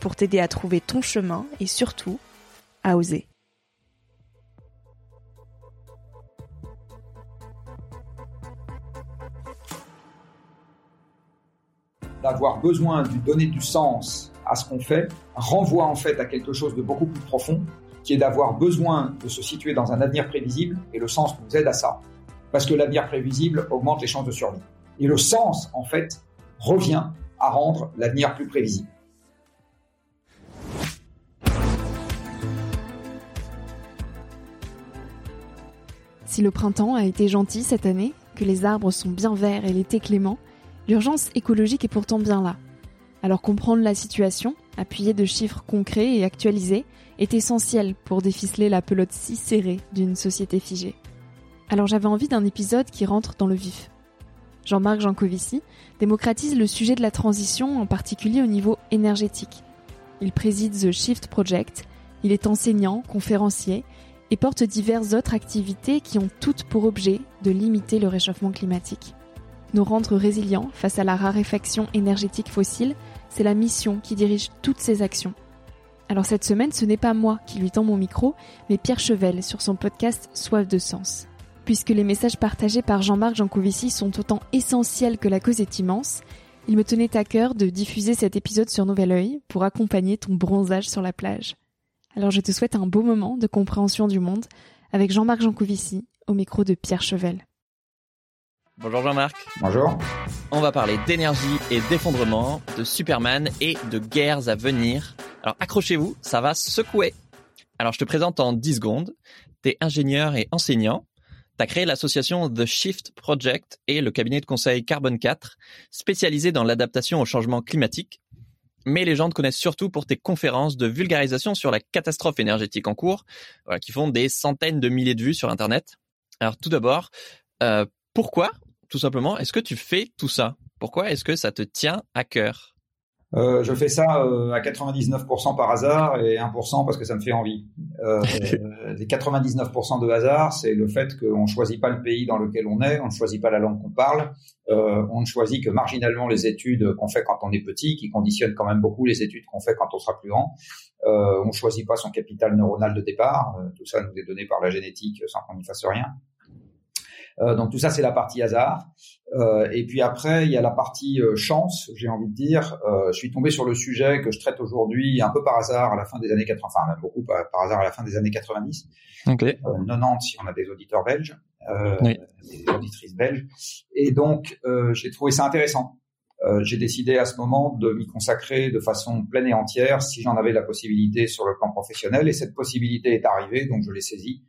pour t'aider à trouver ton chemin et surtout à oser. D'avoir besoin de donner du sens à ce qu'on fait renvoie en fait à quelque chose de beaucoup plus profond, qui est d'avoir besoin de se situer dans un avenir prévisible et le sens nous aide à ça. Parce que l'avenir prévisible augmente les chances de survie. Et le sens, en fait, revient à rendre l'avenir plus prévisible. Si le printemps a été gentil cette année, que les arbres sont bien verts et l'été clément, l'urgence écologique est pourtant bien là. Alors comprendre la situation, appuyé de chiffres concrets et actualisés, est essentiel pour déficeler la pelote si serrée d'une société figée. Alors j'avais envie d'un épisode qui rentre dans le vif. Jean-Marc Jancovici démocratise le sujet de la transition, en particulier au niveau énergétique. Il préside The Shift Project, il est enseignant, conférencier et porte diverses autres activités qui ont toutes pour objet de limiter le réchauffement climatique. Nous rendre résilients face à la raréfaction énergétique fossile, c'est la mission qui dirige toutes ces actions. Alors cette semaine, ce n'est pas moi qui lui tend mon micro, mais Pierre Chevel sur son podcast Soif de sens. Puisque les messages partagés par Jean-Marc Jancovici sont autant essentiels que la cause est immense, il me tenait à cœur de diffuser cet épisode sur Nouvel Oeil pour accompagner ton bronzage sur la plage. Alors je te souhaite un beau moment de compréhension du monde avec Jean-Marc Jancovici au micro de Pierre Chevel. Bonjour Jean-Marc. Bonjour. On va parler d'énergie et d'effondrement, de Superman et de guerres à venir. Alors accrochez-vous, ça va secouer. Alors je te présente en 10 secondes. T'es ingénieur et enseignant. T'as créé l'association The Shift Project et le cabinet de conseil Carbone 4, spécialisé dans l'adaptation au changement climatique mais les gens te connaissent surtout pour tes conférences de vulgarisation sur la catastrophe énergétique en cours, qui font des centaines de milliers de vues sur Internet. Alors tout d'abord, euh, pourquoi, tout simplement, est-ce que tu fais tout ça? Pourquoi est-ce que ça te tient à cœur? Euh, je fais ça euh, à 99% par hasard et 1% parce que ça me fait envie. Euh, les 99% de hasard, c'est le fait qu'on ne choisit pas le pays dans lequel on est, on ne choisit pas la langue qu'on parle, euh, on ne choisit que marginalement les études qu'on fait quand on est petit, qui conditionnent quand même beaucoup les études qu'on fait quand on sera plus grand. Euh, on ne choisit pas son capital neuronal de départ, tout ça nous est donné par la génétique sans qu'on n'y fasse rien. Euh, donc tout ça, c'est la partie hasard. Euh, et puis après, il y a la partie euh, chance, j'ai envie de dire. je suis tombé sur le sujet que je traite aujourd'hui un peu par hasard à la fin des années 80, enfin même beaucoup par, hasard à la fin des années 90. Okay. 90 si on a des auditeurs belges, des auditrices belges. Et donc, j'ai trouvé ça intéressant. Euh, j'ai décidé à ce moment de m'y consacrer de façon pleine et entière si j'en avais la possibilité sur le plan professionnel. Et cette possibilité est arrivée, donc je l'ai saisie.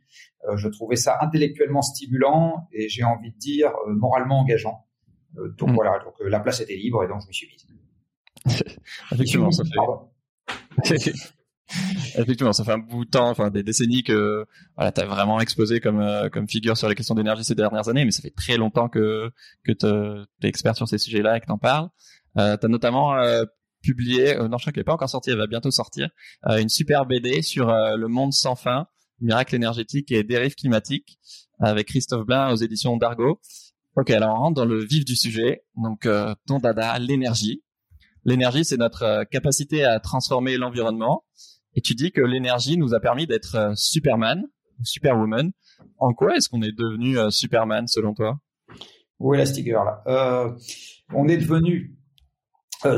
Euh, je trouvais ça intellectuellement stimulant et j'ai envie de dire euh, moralement engageant. donc mm. voilà, donc la place était libre et donc je me suis mise. Effectivement, ça fait. Effectivement, ça fait un bout de temps, enfin des décennies que voilà, t'as vraiment exposé comme comme figure sur les questions d'énergie ces dernières années, mais ça fait très longtemps que que t'es expert sur ces sujets-là et que t'en parles. Euh, t'as notamment publié, non je crois qu'elle n'est pas encore sortie, elle va bientôt sortir, une super BD sur le monde sans fin, miracle énergétique et dérive climatique avec Christophe Blin aux éditions d'Argo. Ok, alors on rentre dans le vif du sujet. Donc, euh, ton dada, l'énergie. L'énergie, c'est notre euh, capacité à transformer l'environnement. Et tu dis que l'énergie nous a permis d'être euh, Superman ou Superwoman. En quoi est-ce qu'on est devenu Superman selon toi? Où est la sticker là? On est devenu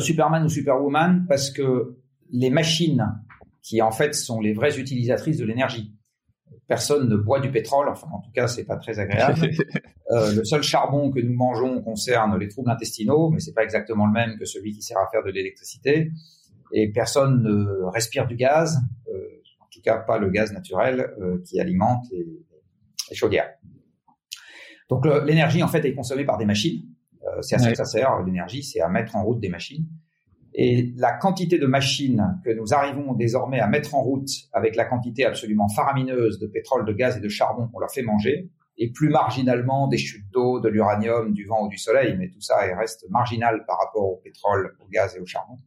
Superman ou Superwoman parce que les machines, qui en fait sont les vraies utilisatrices de l'énergie, personne ne boit du pétrole, enfin en tout cas c'est pas très agréable. euh, le seul charbon que nous mangeons concerne les troubles intestinaux, mais c'est pas exactement le même que celui qui sert à faire de l'électricité. Et personne ne respire du gaz, euh, en tout cas pas le gaz naturel euh, qui alimente les, les chaudières. Donc l'énergie en fait est consommée par des machines. Euh, c'est à ça que ça sert. L'énergie, c'est à mettre en route des machines. Et la quantité de machines que nous arrivons désormais à mettre en route avec la quantité absolument faramineuse de pétrole, de gaz et de charbon qu'on leur fait manger, et plus marginalement des chutes d'eau, de l'uranium, du vent ou du soleil, mais tout ça reste marginal par rapport au pétrole, au gaz et au charbon.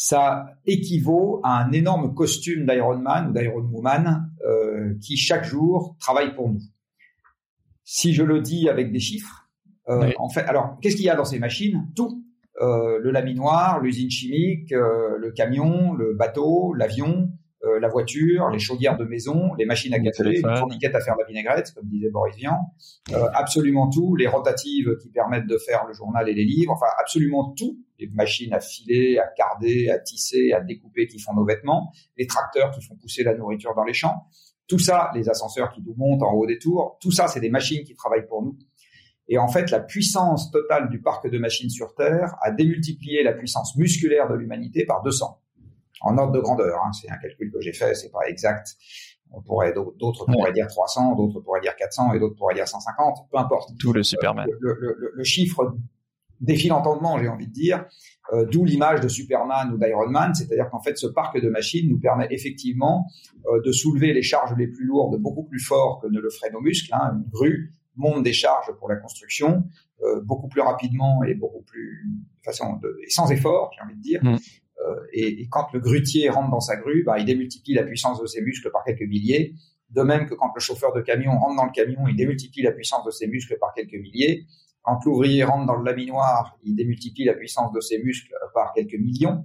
Ça équivaut à un énorme costume d'Iron Man ou d'Iron Woman euh, qui chaque jour travaille pour nous. Si je le dis avec des chiffres, euh, en fait, alors qu'est-ce qu'il y a dans ces machines? Tout. Euh, le laminoir, l'usine chimique, euh, le camion, le bateau, l'avion, euh, la voiture, les chaudières de maison, les machines à café, les fourniquettes à faire la vinaigrette, comme disait Boris Vian, absolument tout, les rotatives qui permettent de faire le journal et les livres, enfin absolument tout, les machines à filer, à carder, à tisser, à découper qui font nos vêtements, les tracteurs qui font pousser la nourriture dans les champs, tout ça, les ascenseurs qui nous montent en haut des tours, tout ça, c'est des machines qui travaillent pour nous. Et en fait, la puissance totale du parc de machines sur Terre a démultiplié la puissance musculaire de l'humanité par 200. En ordre de grandeur, hein. c'est un calcul que j'ai fait, c'est pas exact. On pourrait d'autres pourraient dire 300, d'autres pourraient dire 400 et d'autres pourraient dire 150, peu importe. Tout le Superman. le, le, le, chiffre défie l'entendement, j'ai envie de dire. Euh, D'où l'image de Superman ou d'Iron Man, c'est-à-dire qu'en fait, ce parc de machines nous permet effectivement euh, de soulever les charges les plus lourdes beaucoup plus fort que ne le feraient nos muscles. Hein. Une grue monte des charges pour la construction euh, beaucoup plus rapidement et beaucoup plus de façon de, et sans effort, j'ai envie de dire. Mm. Euh, et, et, quand le grutier rentre dans sa grue, bah, il démultiplie la puissance de ses muscles par quelques milliers. De même que quand le chauffeur de camion rentre dans le camion, il démultiplie la puissance de ses muscles par quelques milliers. Quand l'ouvrier rentre dans le laminoir, il démultiplie la puissance de ses muscles par quelques millions.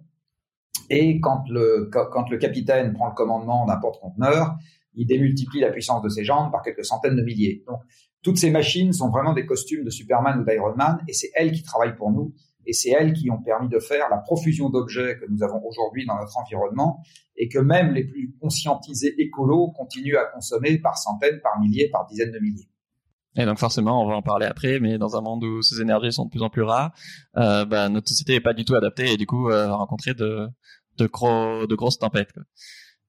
Et quand le, quand le capitaine prend le commandement d'un porte-conteneur, il démultiplie la puissance de ses jambes par quelques centaines de milliers. Donc, toutes ces machines sont vraiment des costumes de Superman ou d'Iron Man, et c'est elles qui travaillent pour nous, et c'est elles qui ont permis de faire la profusion d'objets que nous avons aujourd'hui dans notre environnement, et que même les plus conscientisés écolos continuent à consommer par centaines, par milliers, par dizaines de milliers. Et donc forcément, on va en parler après, mais dans un monde où ces énergies sont de plus en plus rares, euh, bah, notre société n'est pas du tout adaptée et du coup euh, rencontrer de, de, gros, de grosses tempêtes.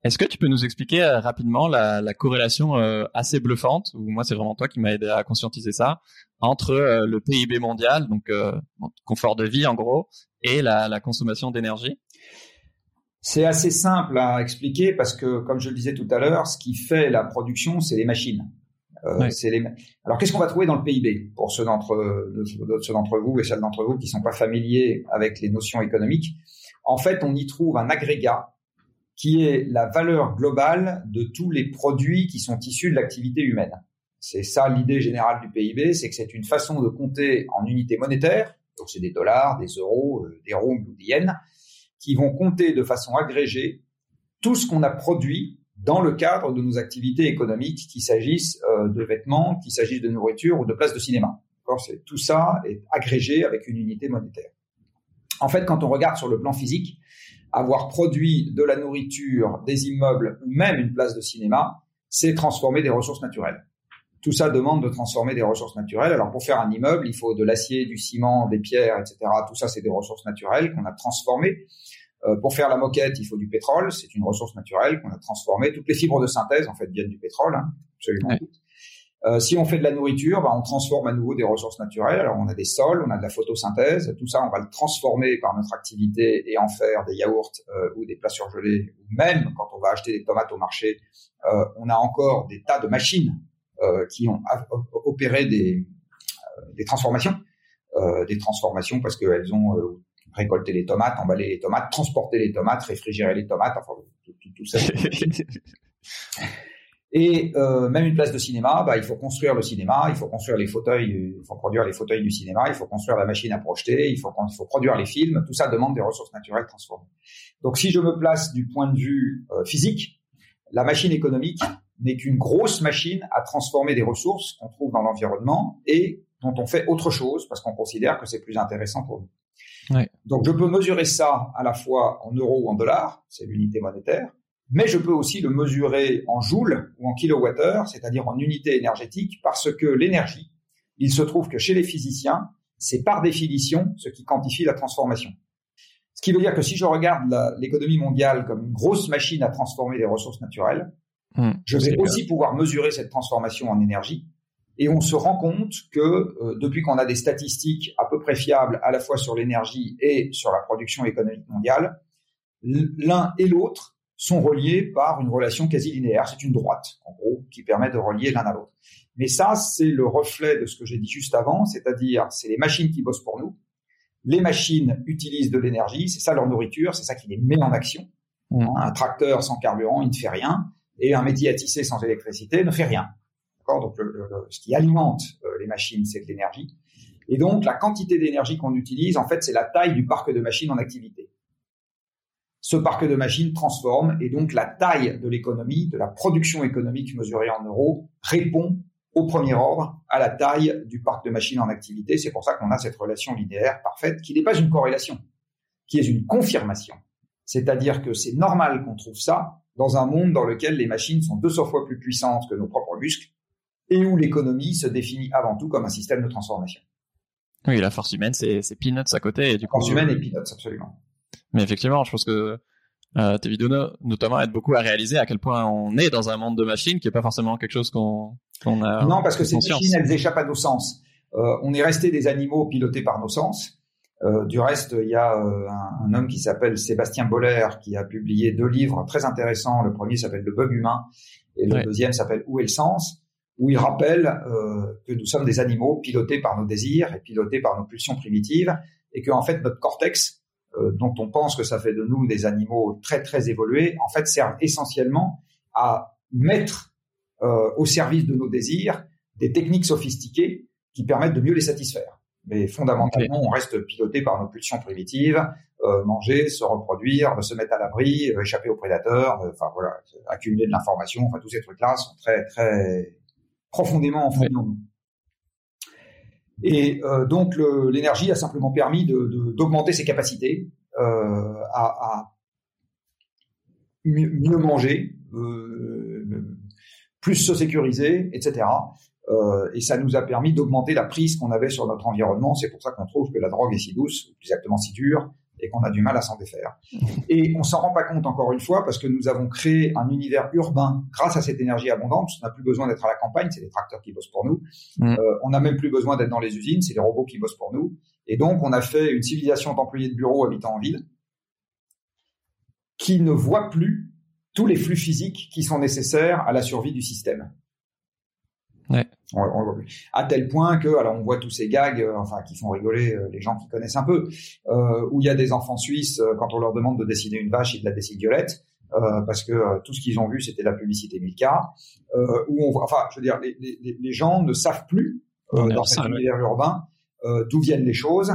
Est-ce que tu peux nous expliquer euh, rapidement la, la corrélation euh, assez bluffante, ou moi c'est vraiment toi qui m'as aidé à conscientiser ça, entre euh, le PIB mondial, donc confort de vie en gros, et la, la consommation d'énergie? C'est assez simple à expliquer parce que, comme je le disais tout à l'heure, ce qui fait la production, c'est les machines. Euh, les... Alors, qu'est-ce qu'on va trouver dans le PIB pour ceux d'entre ceux d'entre vous et celles d'entre vous qui sont pas familiers avec les notions économiques? En fait, on y trouve un agrégat qui est la valeur globale de tous les produits qui sont issus de l'activité humaine. C'est ça l'idée générale du PIB, c'est que c'est une façon de compter en unités monétaires, donc c'est des dollars, des euros, euh, des roubles ou des yens, qui vont compter de façon agrégée tout ce qu'on a produit dans le cadre de nos activités économiques, qu'il s'agisse euh, de vêtements, qu'il s'agisse de nourriture ou de places de cinéma. Tout ça est agrégé avec une unité monétaire. En fait, quand on regarde sur le plan physique, avoir produit de la nourriture, des immeubles ou même une place de cinéma, c'est transformer des ressources naturelles. Tout ça demande de transformer des ressources naturelles. Alors pour faire un immeuble, il faut de l'acier, du ciment, des pierres, etc. Tout ça, c'est des ressources naturelles qu'on a transformées. Euh, pour faire la moquette, il faut du pétrole, c'est une ressource naturelle qu'on a transformée. Toutes les fibres de synthèse, en fait, viennent du pétrole, hein, absolument toutes. Euh, si on fait de la nourriture, bah, on transforme à nouveau des ressources naturelles. Alors on a des sols, on a de la photosynthèse, tout ça on va le transformer par notre activité et en faire des yaourts euh, ou des plats surgelés. Ou même quand on va acheter des tomates au marché, euh, on a encore des tas de machines qui ont opéré des, des transformations, des transformations parce qu'elles ont récolté les tomates, emballé les tomates, transporté les tomates, réfrigéré les tomates, enfin tout, tout, tout ça. Et euh, même une place de cinéma, bah, il faut construire le cinéma, il faut construire les fauteuils, il faut produire les fauteuils du cinéma, il faut construire la machine à projeter, il faut, il faut produire les films. Tout ça demande des ressources naturelles transformées. Donc, si je me place du point de vue euh, physique, la machine économique n'est qu'une grosse machine à transformer des ressources qu'on trouve dans l'environnement et dont on fait autre chose parce qu'on considère que c'est plus intéressant pour nous. Ouais. Donc, je peux mesurer ça à la fois en euros ou en dollars, c'est l'unité monétaire, mais je peux aussi le mesurer en joules ou en kilowattheures, c'est-à-dire en unités énergétiques, parce que l'énergie, il se trouve que chez les physiciens, c'est par définition ce qui quantifie la transformation. Ce qui veut dire que si je regarde l'économie mondiale comme une grosse machine à transformer les ressources naturelles, hmm, je vais aussi pouvoir mesurer cette transformation en énergie. Et on se rend compte que euh, depuis qu'on a des statistiques à peu près fiables à la fois sur l'énergie et sur la production économique mondiale, l'un et l'autre sont reliés par une relation quasi linéaire. C'est une droite, en gros, qui permet de relier l'un à l'autre. Mais ça, c'est le reflet de ce que j'ai dit juste avant, c'est-à-dire c'est les machines qui bossent pour nous. Les machines utilisent de l'énergie, c'est ça leur nourriture, c'est ça qui les met en action. Mmh. Un tracteur sans carburant, il ne fait rien, et un métier à tisser sans électricité ne fait rien. Donc ce qui alimente euh, les machines, c'est de l'énergie. Et donc la quantité d'énergie qu'on utilise, en fait, c'est la taille du parc de machines en activité ce parc de machines transforme et donc la taille de l'économie, de la production économique mesurée en euros, répond au premier ordre à la taille du parc de machines en activité. C'est pour ça qu'on a cette relation linéaire parfaite qui n'est pas une corrélation, qui est une confirmation. C'est-à-dire que c'est normal qu'on trouve ça dans un monde dans lequel les machines sont 200 fois plus puissantes que nos propres muscles et où l'économie se définit avant tout comme un système de transformation. Oui, la force humaine, c'est peanuts à côté. Et du force humaine et peanuts, absolument. Mais effectivement, je pense que euh, tes vidéos notamment aident beaucoup à réaliser à quel point on est dans un monde de machines qui est pas forcément quelque chose qu'on qu'on a. Non, parce que ces machines, elles échappent à nos sens. Euh, on est resté des animaux pilotés par nos sens. Euh, du reste, il y a euh, un, un, homme qui s'appelle Sébastien Boller qui a publié deux livres très intéressants. Le premier s'appelle Le bug humain et le deuxième s'appelle Où est le sens? Où il rappelle euh, que nous sommes des animaux pilotés par nos désirs et pilotés par nos pulsions primitives et que en fait notre cortex euh, dont on pense que ça fait de nous des animaux très très évolués, en fait servent essentiellement à mettre euh, au service de nos désirs des techniques sophistiquées qui permettent de mieux les satisfaire. Mais fondamentalement, on reste piloté par nos pulsions primitives, euh, manger, se reproduire, se mettre à l'abri, euh, échapper aux prédateurs, euh, enfin voilà, accumuler de l'information, enfin tous ces trucs-là sont très très profondément en nous. Et euh, donc l'énergie a simplement permis d'augmenter ses capacités euh, à, à mieux, manger, euh, plus se sécuriser, etc. Et ça nous a permis d'augmenter la prise qu'on avait sur notre environnement. C'est pour ça qu'on trouve que la drogue est si douce, ou exactement si dure, et qu'on a du mal à s'en défaire. Et on s'en rend pas compte encore une fois parce que nous avons créé un univers urbain grâce à cette énergie abondante. On n'a plus besoin d'être à la campagne, c'est les tracteurs qui bossent pour nous. Mm. Euh, on n'a même plus besoin d'être dans les usines, c'est les robots qui bossent pour nous. Et donc on a fait une civilisation d'employés de bureaux habitant en ville qui ne voit plus tous les flux physiques qui sont nécessaires à la survie du système. Ouais. à tel point que, alors on voit tous ces gags, euh, enfin qui font rigoler euh, les gens qui connaissent un peu, euh, où il y a des enfants suisses quand on leur demande de dessiner une vache, ils de la dessinent violette. parce que tout ce qu'ils ont vu c'était la publicité Milka, où on voit, enfin je veux dire, les, les, les gens ne savent plus dans cet univers urbain d'où viennent les choses.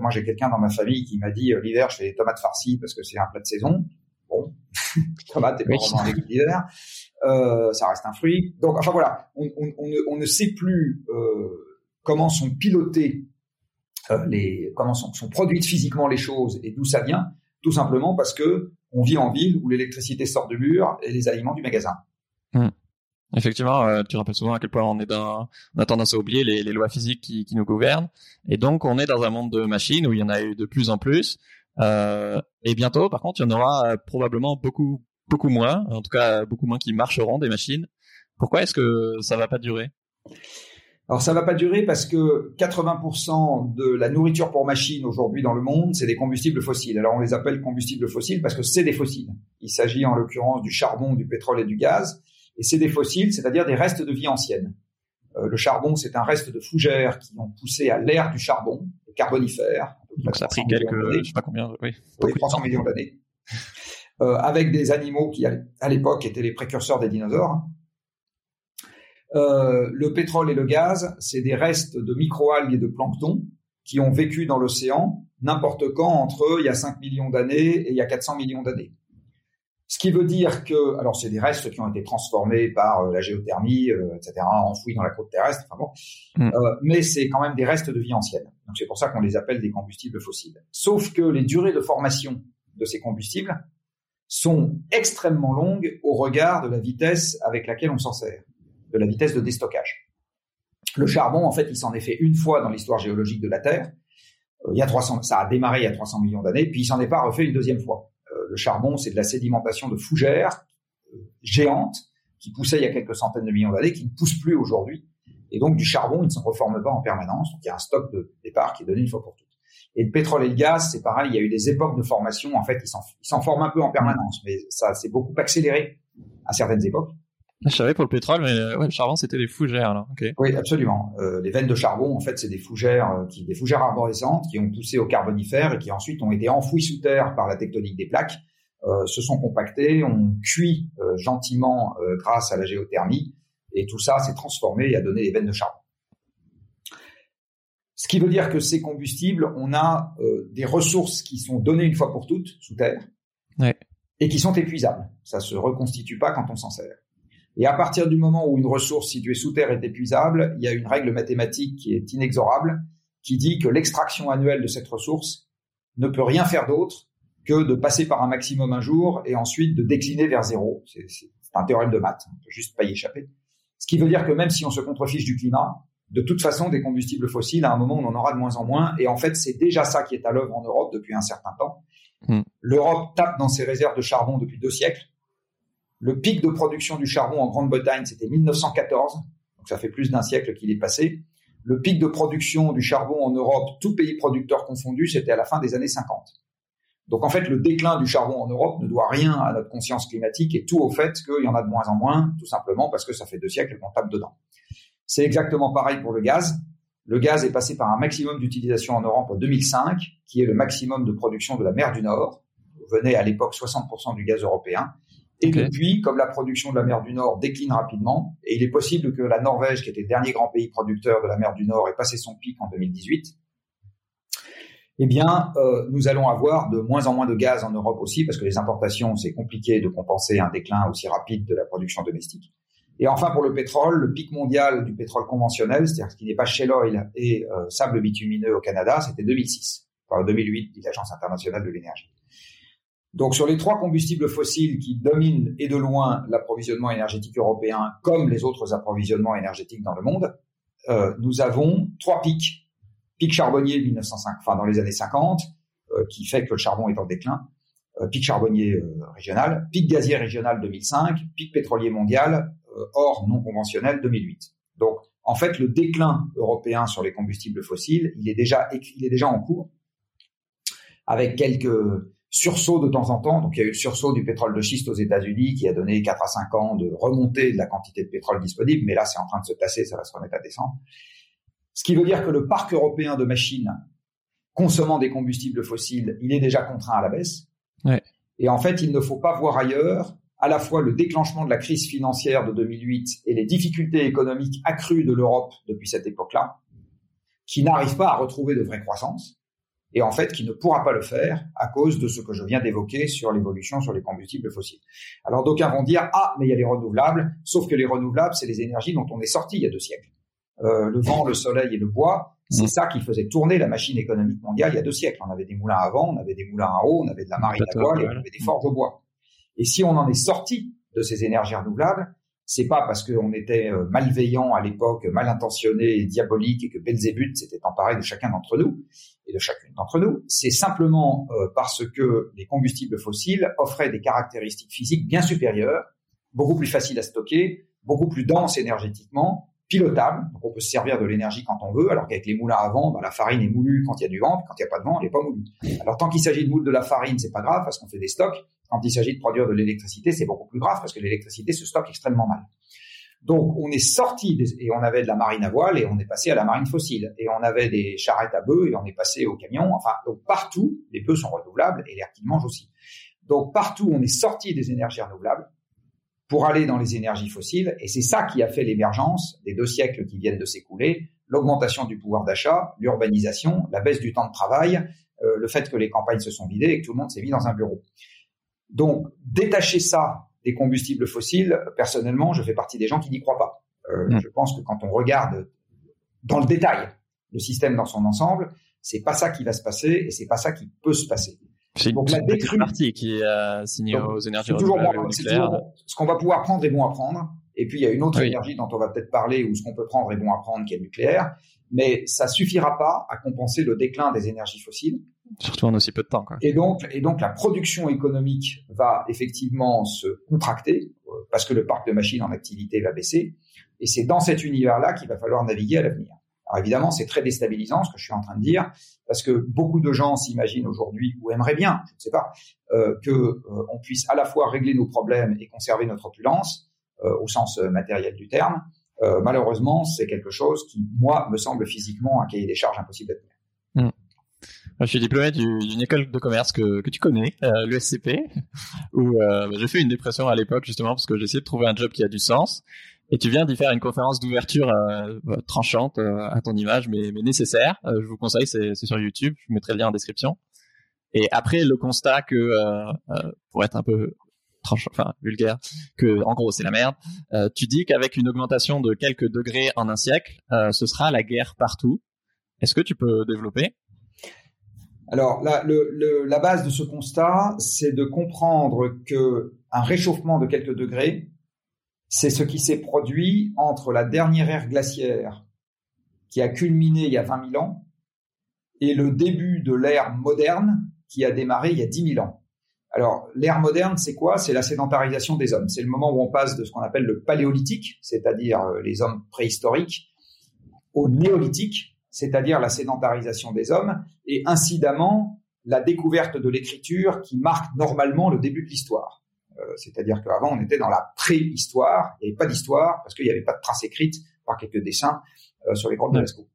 moi j'ai quelqu'un dans ma famille qui m'a dit l'hiver je fais des tomates farcies parce que c'est un plat de saison. Tomates, t'es pas vraiment euh, ça reste un fruit. Donc, enfin voilà, on, on, on, ne, on ne, sait plus euh, comment sont pilotées euh, les, comment sont, sont, produites physiquement les choses et d'où ça vient, tout simplement parce que on vit en ville où l'électricité sort du mur et les aliments du magasin. Mmh. Effectivement, euh, tu rappelles souvent à quel point on est dans, on a tendance à oublier les, les lois physiques qui, qui, nous gouvernent, et donc on est dans un monde de machines où il y en a eu de plus en plus. Euh, et bientôt, par contre, il y en aura probablement beaucoup beaucoup moins, en tout cas beaucoup moins qui marcheront des machines. Pourquoi est-ce que ça va pas durer? Alors ça va pas durer parce que 80% de la nourriture pour machines aujourd'hui dans le monde, c'est des combustibles fossiles. Alors on les appelle combustibles fossiles parce que c'est des fossiles. Il s'agit en l'occurrence du charbon, du pétrole et du gaz. Et c'est des fossiles, c'est-à-dire des restes de vie ancienne. Euh, le charbon, c'est un reste de fougères qui ont poussé à l'ère du charbon, le carbonifère. Donc ça a pris quelques, je sais pas combien, oui. oui 300 millions d'années. Euh, avec des animaux qui, à l'époque, étaient les précurseurs des dinosaures. Euh, le pétrole et le gaz, c'est des restes de microalgues et de plancton qui ont vécu dans l'océan n'importe quand entre il y a 5 millions d'années et il y a 400 millions d'années. Ce qui veut dire que, alors c'est des restes qui ont été transformés par euh, la géothermie, euh, etc., enfouis dans la côte terrestre, enfin bon, mm. euh, mais c'est quand même des restes de vie ancienne. Donc c'est pour ça qu'on les appelle des combustibles fossiles. Sauf que les durées de formation de ces combustibles sont extrêmement longues au regard de la vitesse avec laquelle on s'en sert de la vitesse de déstockage. Le charbon, en fait, il s'en est fait une fois dans l'histoire géologique de la Terre. Euh, il y a 300, ça a démarré il y a 300 millions d'années, puis il s'en est pas refait une deuxième fois. Le charbon, c'est de la sédimentation de fougères euh, géantes qui poussaient il y a quelques centaines de millions d'années, qui ne poussent plus aujourd'hui. Et donc du charbon, il ne se reforme pas en permanence. Donc il y a un stock de départ qui est donné une fois pour toutes. Et le pétrole et le gaz, c'est pareil. Il y a eu des époques de formation. En fait, ils s'en forment un peu en permanence, mais ça s'est beaucoup accéléré à certaines époques. Je savais pour le pétrole, mais euh, ouais, le charbon, c'était des fougères. Là. Oui, absolument. Euh, les veines de charbon, en fait, c'est des fougères, euh, qui, des fougères arborescentes qui ont poussé au carbonifère et qui ensuite ont été enfouies sous terre par la tectonique des plaques, se sont compactées, ont cuit gentiment grâce à la géothermie, et tout ça s'est transformé et a donné des veines de charbon. Ce qui veut dire que ces combustibles, on a des ressources qui sont données une fois pour toutes sous terre ouais. et qui sont épuisables. Ça se reconstitue pas quand on s'en sert. Et à partir du moment où une ressource située sous terre est épuisable, il y a une règle mathématique qui est inexorable, qui dit que l'extraction annuelle de cette ressource ne peut rien faire d'autre que de passer par un maximum un jour et ensuite de décliner vers zéro. C'est un théorème de maths, on peut juste pas y échapper. Ce qui veut dire que même si on se contrefiche du climat, de toute façon, des combustibles fossiles, à un moment, on en aura de moins en moins. Et en fait, c'est déjà ça qui est à l'œuvre en Europe depuis un certain temps. Hmm. L'Europe tape dans ses réserves de charbon depuis deux siècles. Le pic de production du charbon en Grande-Bretagne, c'était 1914, donc ça fait plus d'un siècle qu'il est passé. Le pic de production du charbon en Europe, tout pays producteur confondu, c'était à la fin des années 50. Donc en fait, le déclin du charbon en Europe ne doit rien à notre conscience climatique et tout au fait qu'il y en a de moins en moins, tout simplement parce que ça fait deux siècles qu'on tape dedans. C'est exactement pareil pour le gaz. Le gaz est passé par un maximum d'utilisation en Europe en 2005, qui est le maximum de production de la mer du Nord. Venait à l'époque 60% du gaz européen. Et depuis, comme la production de la mer du Nord décline rapidement, et il est possible que la Norvège, qui était le dernier grand pays producteur de la mer du Nord, ait passé son pic en 2018, eh bien, euh, nous allons avoir de moins en moins de gaz en Europe aussi, parce que les importations, c'est compliqué de compenser un déclin aussi rapide de la production domestique. Et enfin, pour le pétrole, le pic mondial du pétrole conventionnel, c'est-à-dire ce qui n'est pas shale oil et euh, sable bitumineux au Canada, c'était 2006, enfin 2008, dit l'Agence internationale de l'énergie. Donc sur les trois combustibles fossiles qui dominent et de loin l'approvisionnement énergétique européen, comme les autres approvisionnements énergétiques dans le monde, euh, nous avons trois pics. Pic charbonnier 1905, enfin dans les années 50, euh, qui fait que le charbon est en déclin. Euh, pic charbonnier régional, pic gazier régional 2005, pic pétrolier mondial hors non conventionnel 2008. Donc en fait le déclin européen sur les combustibles fossiles, il est déjà il est déjà en cours avec quelques sursaut de temps en temps. Donc il y a eu le sursaut du pétrole de schiste aux États-Unis qui a donné 4 à 5 ans de remontée de la quantité de pétrole disponible, mais là c'est en train de se tasser, ça va se remettre à descendre. Ce qui veut dire que le parc européen de machines consommant des combustibles fossiles, il est déjà contraint à la baisse. Ouais. Et en fait, il ne faut pas voir ailleurs à la fois le déclenchement de la crise financière de 2008 et les difficultés économiques accrues de l'Europe depuis cette époque-là, qui n'arrivent pas à retrouver de vraie croissance et en fait qui ne pourra pas le faire à cause de ce que je viens d'évoquer sur l'évolution sur les combustibles fossiles. Alors d'aucuns vont dire ah mais il y a les renouvelables, sauf que les renouvelables c'est les énergies dont on est sorti il y a deux siècles. Euh, le vent, le soleil et le bois, c'est ça qui faisait tourner la machine économique mondiale il y a deux siècles. On avait des moulins à vent, on avait des moulins à eau, on avait de la marine à voile et on avait des forges au bois. Et si on en est sorti de ces énergies renouvelables, c'est pas parce qu'on était euh, malveillant à l'époque, mal intentionné et diabolique et que Belzébuth s'était emparé de chacun d'entre nous et de chacune d'entre nous. C'est simplement euh, parce que les combustibles fossiles offraient des caractéristiques physiques bien supérieures, beaucoup plus faciles à stocker, beaucoup plus denses énergétiquement pilotable. Donc on peut se servir de l'énergie quand on veut, alors qu'avec les moulins à vent, bah, la farine est moulue quand il y a du vent, puis quand il n'y a pas de vent, elle n'est pas moulue. Alors tant qu'il s'agit de moule de la farine, c'est pas grave parce qu'on fait des stocks. Quand il s'agit de produire de l'électricité, c'est beaucoup plus grave parce que l'électricité se stocke extrêmement mal. Donc on est sorti et on avait de la marine à voile et on est passé à la marine fossile et on avait des charrettes à bœufs et on est passé au camion. Enfin donc partout les bœufs sont renouvelables et l'air qu'ils mangent aussi. Donc partout on est sorti des énergies renouvelables pour aller dans les énergies fossiles et c'est ça qui a fait l'émergence des deux siècles qui viennent de s'écouler, l'augmentation du pouvoir d'achat, l'urbanisation, la baisse du temps de travail, euh, le fait que les campagnes se sont vidées et que tout le monde s'est mis dans un bureau. Donc détacher ça des combustibles fossiles, personnellement, je fais partie des gens qui n'y croient pas. Euh, mm. Je pense que quand on regarde dans le détail le système dans son ensemble, c'est pas ça qui va se passer et c'est pas ça qui peut se passer. C'est donc la décrue partie qui a signé aux énergies renouvelables Ce qu'on va pouvoir prendre est bon à prendre. Et puis il y a une autre énergie dont on va peut-être parler ou ce qu'on peut prendre est bon à prendre qui est le nucléaire. Mais ça suffira pas à compenser le déclin des énergies fossiles. Surtout en aussi peu de temps. Quoi. Et donc, et donc la production économique va effectivement se contracter euh, parce que le parc de machines en activité va baisser. Et c'est dans cet univers-là qu'il va falloir naviguer à l'avenir. Alors évidemment, c'est très déstabilisant ce que je suis en train de dire, parce que beaucoup de gens s'imaginent aujourd'hui ou aimeraient bien, je ne sais pas, euh, que euh, on puisse à la fois régler nos problèmes et conserver notre opulence euh, au sens euh, matériel du terme. Malheureusement, c'est quelque chose qui, moi, me semble physiquement un cahier des charges impossible à tenir. Mmh. Je suis diplômé d'une école de commerce que, tu connais, euh, l'ESCP, où euh, j'ai fait une dépression à l'époque justement parce que j'essayais de trouver un job qui a du sens. Et tu viens d'y faire une conférence d'ouverture euh, tranchante à ton image, mais, mais nécessaire. je vous conseille, c'est sur YouTube. Je mettrai le lien en description. Et après le constat que, pour être un peu enfin vulgaire, que en gros c'est la merde. tu dis qu'avec une augmentation de quelques degrés en un siècle, ce sera la guerre partout. Est-ce que tu peux développer? Alors, la, la base de ce constat, c'est de comprendre que un réchauffement de quelques degrés, c'est ce qui s'est produit entre la dernière ère glaciaire qui a culminé il y a 20 000 ans et le début de l'ère moderne qui a démarré il y a 10 000 ans. Alors, l'ère moderne, c'est quoi? C'est la sédentarisation des hommes. C'est le moment où on passe de ce qu'on appelle le paléolithique, c'est-à-dire euh, les hommes préhistoriques, au néolithique, c'est-à-dire la sédentarisation des hommes, et incidemment la découverte de l'écriture qui marque normalement le début de l'histoire. Euh, c'est-à-dire qu'avant on était dans la préhistoire, il n'y avait pas d'histoire parce qu'il n'y avait pas de traces écrites par quelques dessins euh, sur les grottes de Lascaux.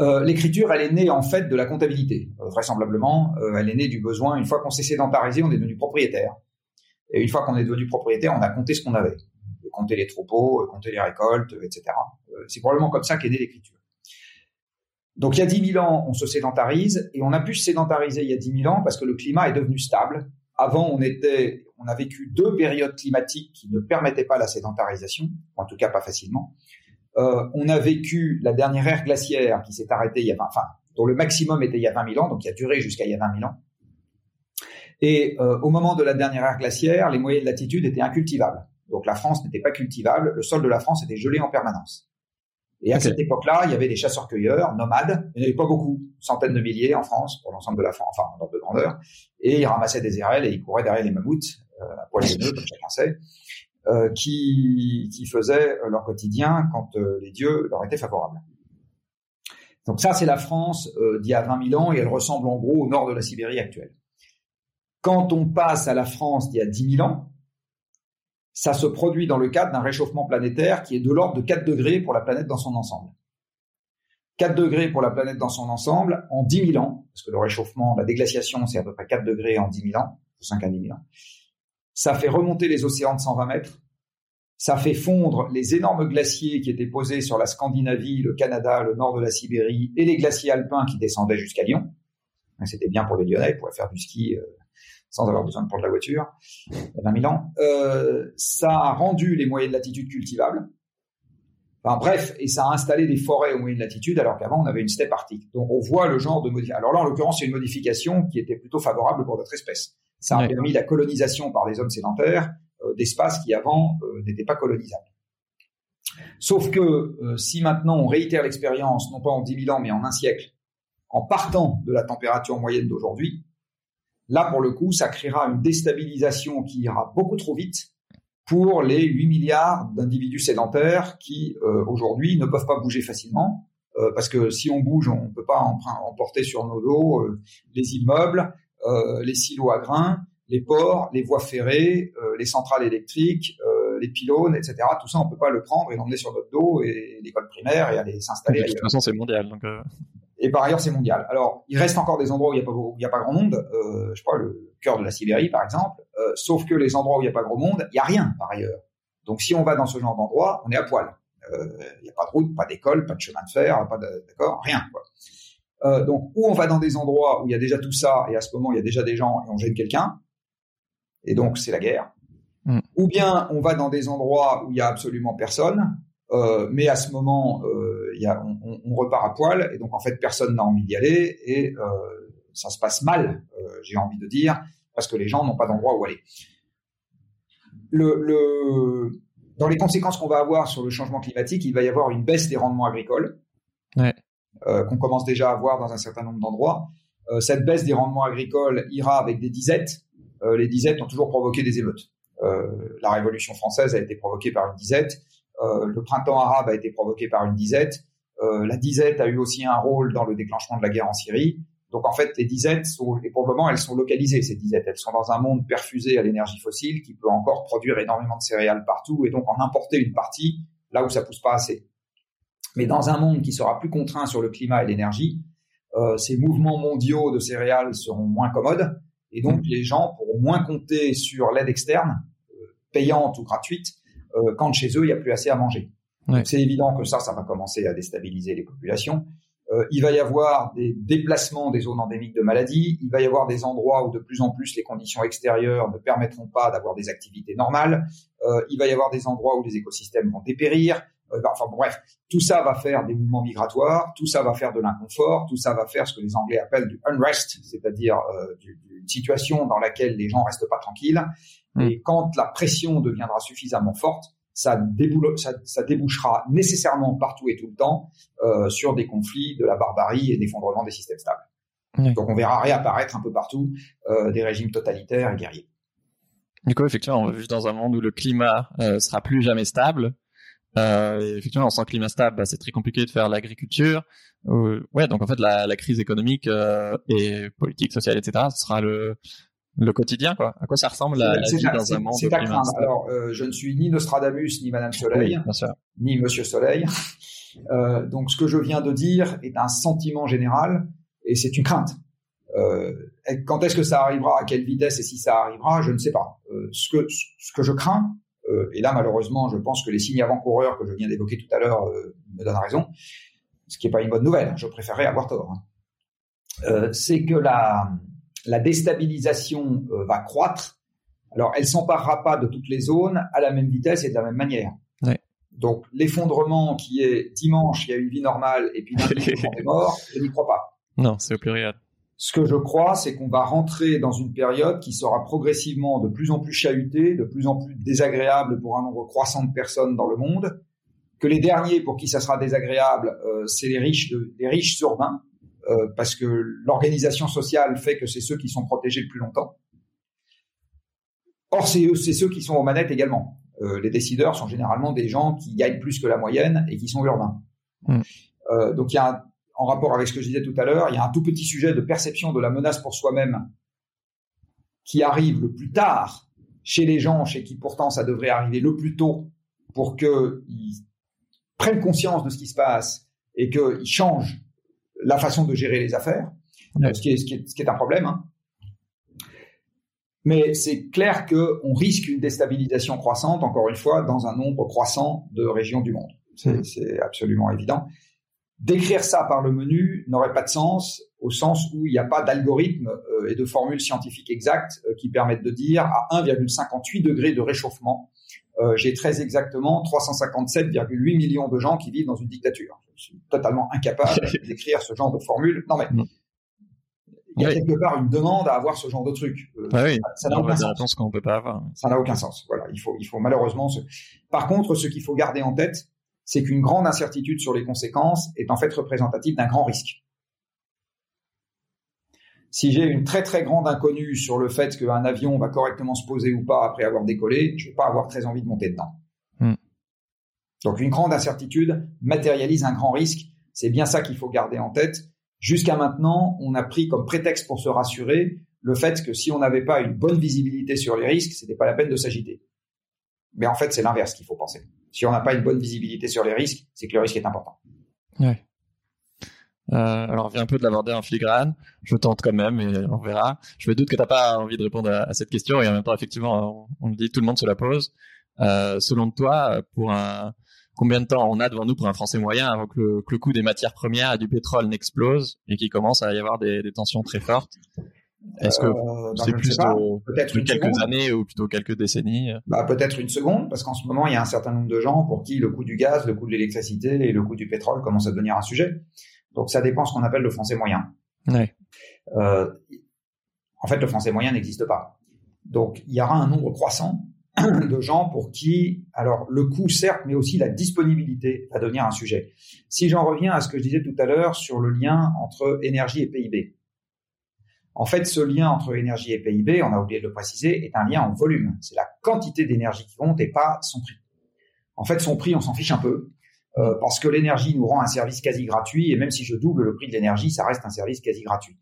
Euh, l'écriture, elle est née en fait de la comptabilité, vraisemblablement. elle est née du besoin. Une fois qu'on s'est sédentarisé, on est devenu propriétaire. Et une fois qu'on est devenu propriétaire, on a compté ce qu'on avait, compter les troupeaux, compter les récoltes, etc. c'est probablement comme ça qu'est née l'écriture. Donc il y a 10 000 ans, on se sédentarise et on a pu se sédentariser il y a 10 000 ans parce que le climat est devenu stable. Avant, on était, on a vécu deux périodes climatiques qui ne permettaient pas la sédentarisation, en tout cas pas facilement. Euh, on a vécu la dernière ère glaciaire qui s'est arrêtée il y a 20, enfin, dont le maximum était il y a 20 000 ans, donc qui a duré jusqu'à il y a 20 000 ans. Et euh, au moment de la dernière ère glaciaire, les moyennes latitudes étaient incultivables. Donc la France n'était pas cultivable, le sol de la France était gelé en permanence. Et à cette époque-là, il y avait des chasseurs-cueilleurs nomades. Il n'y en avait pas beaucoup, centaines de milliers en France pour l'ensemble de la France, enfin en de grandeur. Et ils ramassaient des érelles et ils couraient derrière les mammouths, euh, à poil de comme chacun sait, euh, qui, faisaient leur quotidien quand euh, les dieux leur étaient favorables. Donc ça, c'est la France euh, d'il y a 20 000 ans et elle ressemble en gros au nord de la Sibérie actuelle. Quand on passe à la France d'il y a 10 000 ans, ça se produit dans le cadre d'un réchauffement planétaire qui est de l'ordre de 4 degrés pour la planète dans son ensemble. 4 degrés pour la planète dans son ensemble en 10 000 ans, parce que le réchauffement, la déglaciation, c'est à peu près 4 degrés en 10 000 ans, 5 à 10 000 ans. Ça fait remonter les océans de 120 mètres. Ça fait fondre les énormes glaciers qui étaient posés sur la Scandinavie, le Canada, le nord de la Sibérie et les glaciers alpins qui descendaient jusqu'à Lyon. C'était bien pour les Lyonnais, ils pourraient faire du ski euh, sans avoir besoin de prendre la voiture, il y a 20 000 ans, euh, ça a rendu les moyennes latitudes cultivables. Enfin, bref, et ça a installé des forêts aux moyennes latitudes alors qu'avant on avait une steppe arctique. Donc on voit le genre de modification. Alors là, en l'occurrence, c'est une modification qui était plutôt favorable pour notre espèce. Ça a permis la colonisation par des hommes sédentaires euh, d'espaces qui avant euh, n'étaient pas colonisables. Sauf que euh, si maintenant on réitère l'expérience, non pas en 10 000 ans, mais en un siècle, en partant de la température moyenne d'aujourd'hui, Là, pour le coup, ça créera une déstabilisation qui ira beaucoup trop vite pour les 8 milliards d'individus sédentaires qui aujourd'hui ne peuvent pas bouger facilement parce que si on bouge, on ne peut pas emporter sur nos dos les immeubles, les silos à grains, les ports, les voies ferrées, les centrales électriques, les pylônes, etc. Tout ça, on peut pas le prendre et l'emmener sur notre dos et l'école primaire et aller s'installer. De toute façon, c'est mondial. Donc euh. Et par ailleurs, c'est mondial. Alors, il reste encore des endroits où il n'y a, pas, il a pas grand monde. Euh, je crois le cœur de la Sibérie, par exemple. Euh, sauf que les endroits où il n'y a pas grand monde, il n'y a rien par ailleurs. Donc, si on va dans ce genre d'endroit, on est à poil. Il n'y a pas de route, pas d'école, pas de chemin de fer, pas d'accord, rien. Quoi. Donc, où on va dans des endroits où il y a déjà tout ça et à ce moment il y a déjà des gens et on gêne quelqu'un, et donc c'est la guerre. Mm. Ou bien on va dans des endroits où il y a absolument personne, euh, mais à ce moment, euh, y a, on, on, repart à poil, et donc en fait personne n'a envie d'y aller, et euh, ça se passe mal, euh, j'ai envie de dire, parce que les gens n'ont pas d'endroit où aller. Le, le, dans les conséquences qu'on va avoir sur le changement climatique, il va y avoir une baisse des rendements agricoles, ouais. Euh, qu'on commence déjà à voir dans un certain nombre d'endroits. Euh, cette baisse des rendements agricoles ira avec des disettes. les disettes ont toujours provoqué des émeutes. Euh, la Révolution française a été provoquée par une disette. Euh, le printemps arabe a été provoqué par une disette. Euh, la disette a eu aussi un rôle dans le déclenchement de la guerre en Syrie. Donc en fait, les disettes sont, et probablement elles sont localisées, ces disettes. Elles sont dans un monde perfusé à l'énergie fossile qui peut encore produire énormément de céréales partout et donc en importer une partie là où ça pousse pas assez. Mais dans un monde qui sera plus contraint sur le climat et l'énergie, euh, ces mouvements mondiaux de céréales seront moins commodes et donc les gens pourront moins compter sur l'aide externe payante ou gratuite euh, quand chez eux il n'y a plus assez à manger. C'est évident que ça, ça va commencer à déstabiliser les populations. Euh, il va y avoir des déplacements des zones endémiques de maladies. Il va y avoir des endroits où de plus en plus les conditions extérieures ne permettront pas d'avoir des activités normales. Euh, il va y avoir des endroits où les écosystèmes vont dépérir. Euh, enfin bref, tout ça va faire des mouvements migratoires, tout ça va faire de l'inconfort, tout ça va faire ce que les Anglais appellent du unrest, c'est-à-dire euh, une situation dans laquelle les gens restent pas tranquilles. Mm. Et quand la pression deviendra suffisamment forte, ça, ça, débouchera nécessairement partout et tout le temps euh, sur des conflits, de la barbarie et l'effondrement des systèmes stables. Donc on verra réapparaître un peu partout euh, des régimes totalitaires et guerriers. Du coup, effectivement, on vit dans un monde où le climat euh, sera plus jamais stable. Euh, effectivement, sans climat stable, bah, c'est très compliqué de faire l'agriculture. Euh, ouais, donc en fait, la, la crise économique euh, et politique, sociale, etc., ce sera le, le quotidien, quoi. À quoi ça ressemble la, vie dans un monde C'est Alors, euh, je ne suis ni Nostradamus, ni Madame Soleil, ni Monsieur Soleil. Euh, donc, ce que je viens de dire est un sentiment général et c'est une crainte. Euh, quand est-ce que ça arrivera, à quelle vitesse? Et si ça arrivera, je ne sais pas. Euh, ce que ce que je crains, et là malheureusement, je pense que les signes avant-coureurs que je viens d'évoquer tout à l'heure me donnent raison, ce qui n'est pas une bonne nouvelle. Je préférerais avoir tort. Hein. c'est que la la déstabilisation euh, va croître. Alors, elle s'emparera pas de toutes les zones à la même vitesse et de la même manière. Donc, l'effondrement qui est dimanche, il y a une vie normale, et puis lundi, est mort, je n'y crois pas. Non, c'est au pluriel. Ce que je crois, c'est qu'on va rentrer dans une période qui sera progressivement de plus en plus chahutée, de plus en plus désagréable pour un nombre croissant de personnes dans le monde, que les derniers pour qui ça sera désagréable, euh, c'est les riches, de, les riches urbains, euh, parce que l'organisation sociale fait que c'est ceux qui sont protégés le plus longtemps. Or, c'est ceux qui sont aux manettes également. Euh, les décideurs sont généralement des gens qui gagnent plus que la moyenne et qui sont urbains. Hmm. Donc, il y a en rapport avec ce que je disais tout à l'heure, il y a un tout petit sujet de perception de la menace pour soi-même qui arrive le plus tard chez les gens, chez qui pourtant ça devrait arriver le plus tôt pour qu'ils prennent conscience de ce qui se passe et qu'ils changent la façon de gérer les affaires, ce, qui est, ce, qui est, ce, qui est, un problème. Hein. Mais c'est clair qu'on risque une déstabilisation croissante, encore une fois, dans un nombre croissant de régions du monde. C'est mmh. absolument évident. Décrire ça par le menu n'aurait pas de sens au sens où il n'y a pas d'algorithme euh, et de formule scientifique exacte euh, qui permettent de dire à 1,58 degrés de réchauffement, euh, j'ai très exactement 357,8 millions de gens qui vivent dans une dictature. Je suis totalement incapable d'écrire ce genre de formule. Non mais il y a quelque part une demande à avoir ce genre de truc. Oui. Ça n'a aucun sens. qu'on peut pas avoir. Ça n'a aucun sens. Voilà, il faut, il faut malheureusement. Se... Par contre, ce qu'il faut garder en tête, c'est qu'une grande incertitude sur les conséquences est en fait représentative d'un grand risque. Si j'ai une très très grande inconnue sur le fait qu'un avion va correctement se poser ou pas après avoir décollé, je vais pas avoir très envie de monter dedans. Hmm. Donc une grande incertitude matérialise un grand risque. C'est bien ça qu'il faut garder en tête. Jusqu'à maintenant, on a pris comme prétexte pour se rassurer le fait que si on n'avait pas une bonne visibilité sur les risques, c'était pas la peine de s'agiter. Mais en fait, c'est l'inverse qu'il faut penser. Si on n'a pas une bonne visibilité sur les risques, c'est que le risque est important. Ouais. Euh, alors, on vient un peu de l'aborder en filigrane. Je tente quand même et on verra. Je me doute que tu n'as pas envie de répondre à, cette question et en même temps, effectivement, on, le dit, tout le monde se la pose. Euh, selon toi, pour combien de temps on a devant nous pour un Français moyen avant que le, coût des matières premières et du pétrole n'explose et qu'il commence à y avoir des tensions très fortes? Est-ce que euh, c'est plus peut-être quelques années ou plutôt quelques décennies bah, Peut-être une seconde, parce qu'en ce moment, il y a un certain nombre de gens pour qui le coût du gaz, le coût de l'électricité et le coût du pétrole commencent à devenir un sujet. Donc ça dépend ce qu'on appelle le français moyen. Ouais. Euh, en fait, le français moyen n'existe pas. Donc il y aura un nombre croissant de gens pour qui, alors le coût certes, mais aussi la disponibilité va devenir un sujet. Si j'en reviens à ce que je disais tout à l'heure sur le lien entre énergie et PIB, en fait, ce lien entre énergie et PIB, on a oublié de le préciser, est un lien en volume. C'est la quantité d'énergie qui compte et pas son prix. En fait, son prix, on s'en fiche un peu. Euh, parce que l'énergie nous rend un service quasi gratuit, et même si je double le prix de l'énergie, ça reste un service quasi gratuit.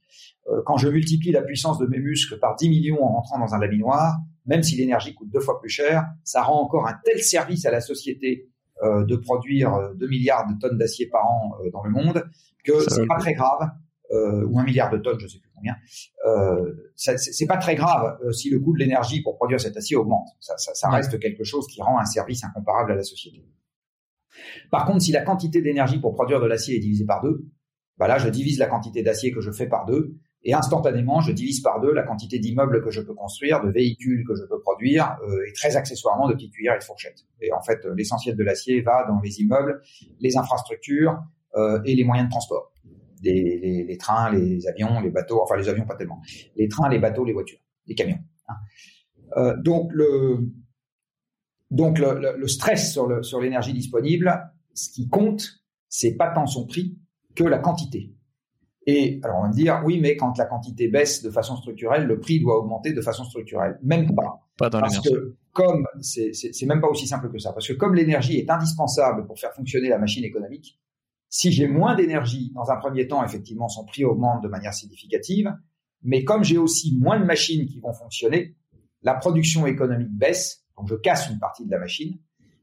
Euh, quand je multiplie la puissance de mes muscles par 10 millions en rentrant dans un laminoir, même si l'énergie coûte deux fois plus cher, ça rend encore un tel service à la société euh, de produire 2 milliards de tonnes d'acier par an dans le monde que c'est pas très grave, ou un milliard de tonnes, je sais plus combien. c'est pas très grave si le coût de l'énergie pour produire cet acier augmente. Ça, ça, ça reste quelque chose qui rend un service incomparable à la société. Par contre, si la quantité d'énergie pour produire de l'acier est divisée par deux, bah là, je divise la quantité d'acier que je fais par deux, et instantanément, je divise par deux la quantité d'immeubles que je peux construire, de véhicules que je peux produire, euh, et très accessoirement de petites cuillères et de fourchettes. Et en fait, l'essentiel de l'acier va dans les immeubles, les infrastructures euh, et les moyens de transport. Les, les, trains, les avions, les bateaux, enfin les avions pas tellement. Les trains, les bateaux, les voitures, les camions. Hein. Euh, donc le, donc le, stress sur l'énergie disponible, ce qui compte, c'est pas tant son prix que la quantité. Et alors on va me dire, oui, mais quand la quantité baisse de façon structurelle, le prix doit augmenter de façon structurelle. Même pas. Pas dans Parce que comme c'est même pas aussi simple que ça. Parce que comme l'énergie est indispensable pour faire fonctionner la machine économique, si j'ai moins d'énergie dans un premier temps, effectivement, son prix augmente de manière significative. Mais comme j'ai aussi moins de machines qui vont fonctionner, la production économique baisse donc je casse une partie de la machine.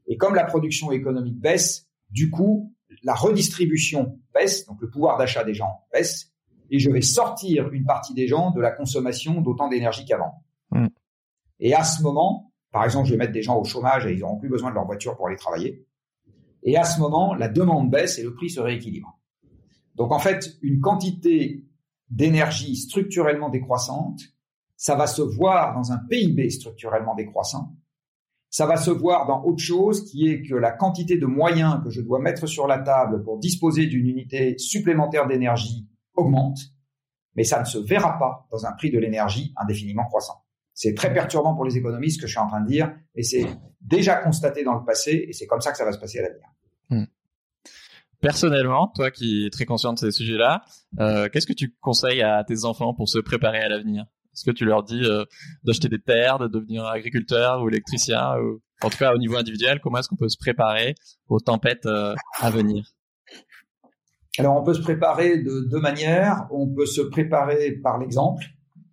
Et comme la production économique baisse, du coup, la redistribution baisse, donc le pouvoir d'achat des gens baisse, et je vais sortir une partie des gens de la consommation d'autant d'énergie qu'avant. Hmm. Et à ce moment, par exemple, je vais mettre des gens au chômage et ils n'auront plus besoin de leur voiture pour aller travailler. Et à ce moment, la demande baisse et le prix se rééquilibre. Donc en fait, une quantité d'énergie structurellement décroissante, ça va se voir dans un PIB structurellement décroissant, ça va se voir dans autre chose qui est que la quantité de moyens que je dois mettre sur la table pour disposer d'une unité supplémentaire d'énergie augmente, mais ça ne se verra pas dans un prix de l'énergie indéfiniment croissant. C'est très perturbant pour les économistes ce que je suis en train de dire, et c'est déjà constaté dans le passé, et c'est comme ça que ça va se passer à l'avenir. Hmm. Personnellement, toi qui es très conscient de ces sujets-là, euh, qu'est-ce que tu conseilles à tes enfants pour se préparer à l'avenir? Est-ce que tu leur dis euh, d'acheter des terres, de devenir agriculteur ou électricien ou en tout cas au niveau individuel, comment est-ce qu'on peut se préparer aux tempêtes euh, à venir? Alors on peut se préparer de deux manières. On peut se préparer par l'exemple.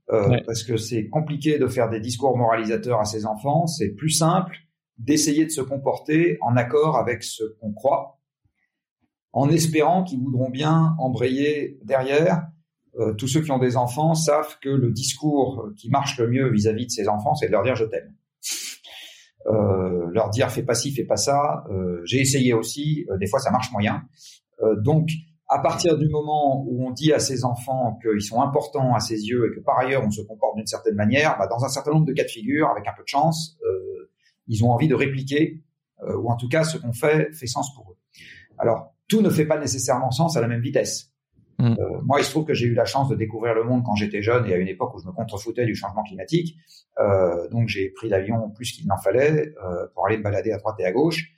Euh, parce que c'est compliqué de faire des discours moralisateurs à ses enfants. C'est plus simple d'essayer de se comporter en accord avec ce qu'on croit, en espérant qu'ils voudront bien embrayer derrière euh, tous ceux qui ont des enfants savent que le discours qui marche le mieux vis-à-vis de ses enfants, c'est de leur dire je t'aime. Euh, leur dire fais pas ci, fais pas ça. Euh, j'ai essayé aussi, des fois ça marche moyen. donc à partir du moment où on dit à ses enfants qu'ils sont importants à ses yeux et que par ailleurs on se comporte d'une certaine manière, bah, dans un certain nombre de cas de figure, avec un peu de chance, ils ont envie de répliquer, ou en tout cas ce qu'on fait fait sens pour eux. Alors tout ne fait pas nécessairement sens à la même vitesse. Mm. Euh, moi, il se trouve que j'ai eu la chance de découvrir le monde quand j'étais jeune et à une époque où je me contrefoutais du changement climatique. Euh, donc, j'ai pris l'avion plus qu'il n'en fallait euh, pour aller me balader à droite et à gauche.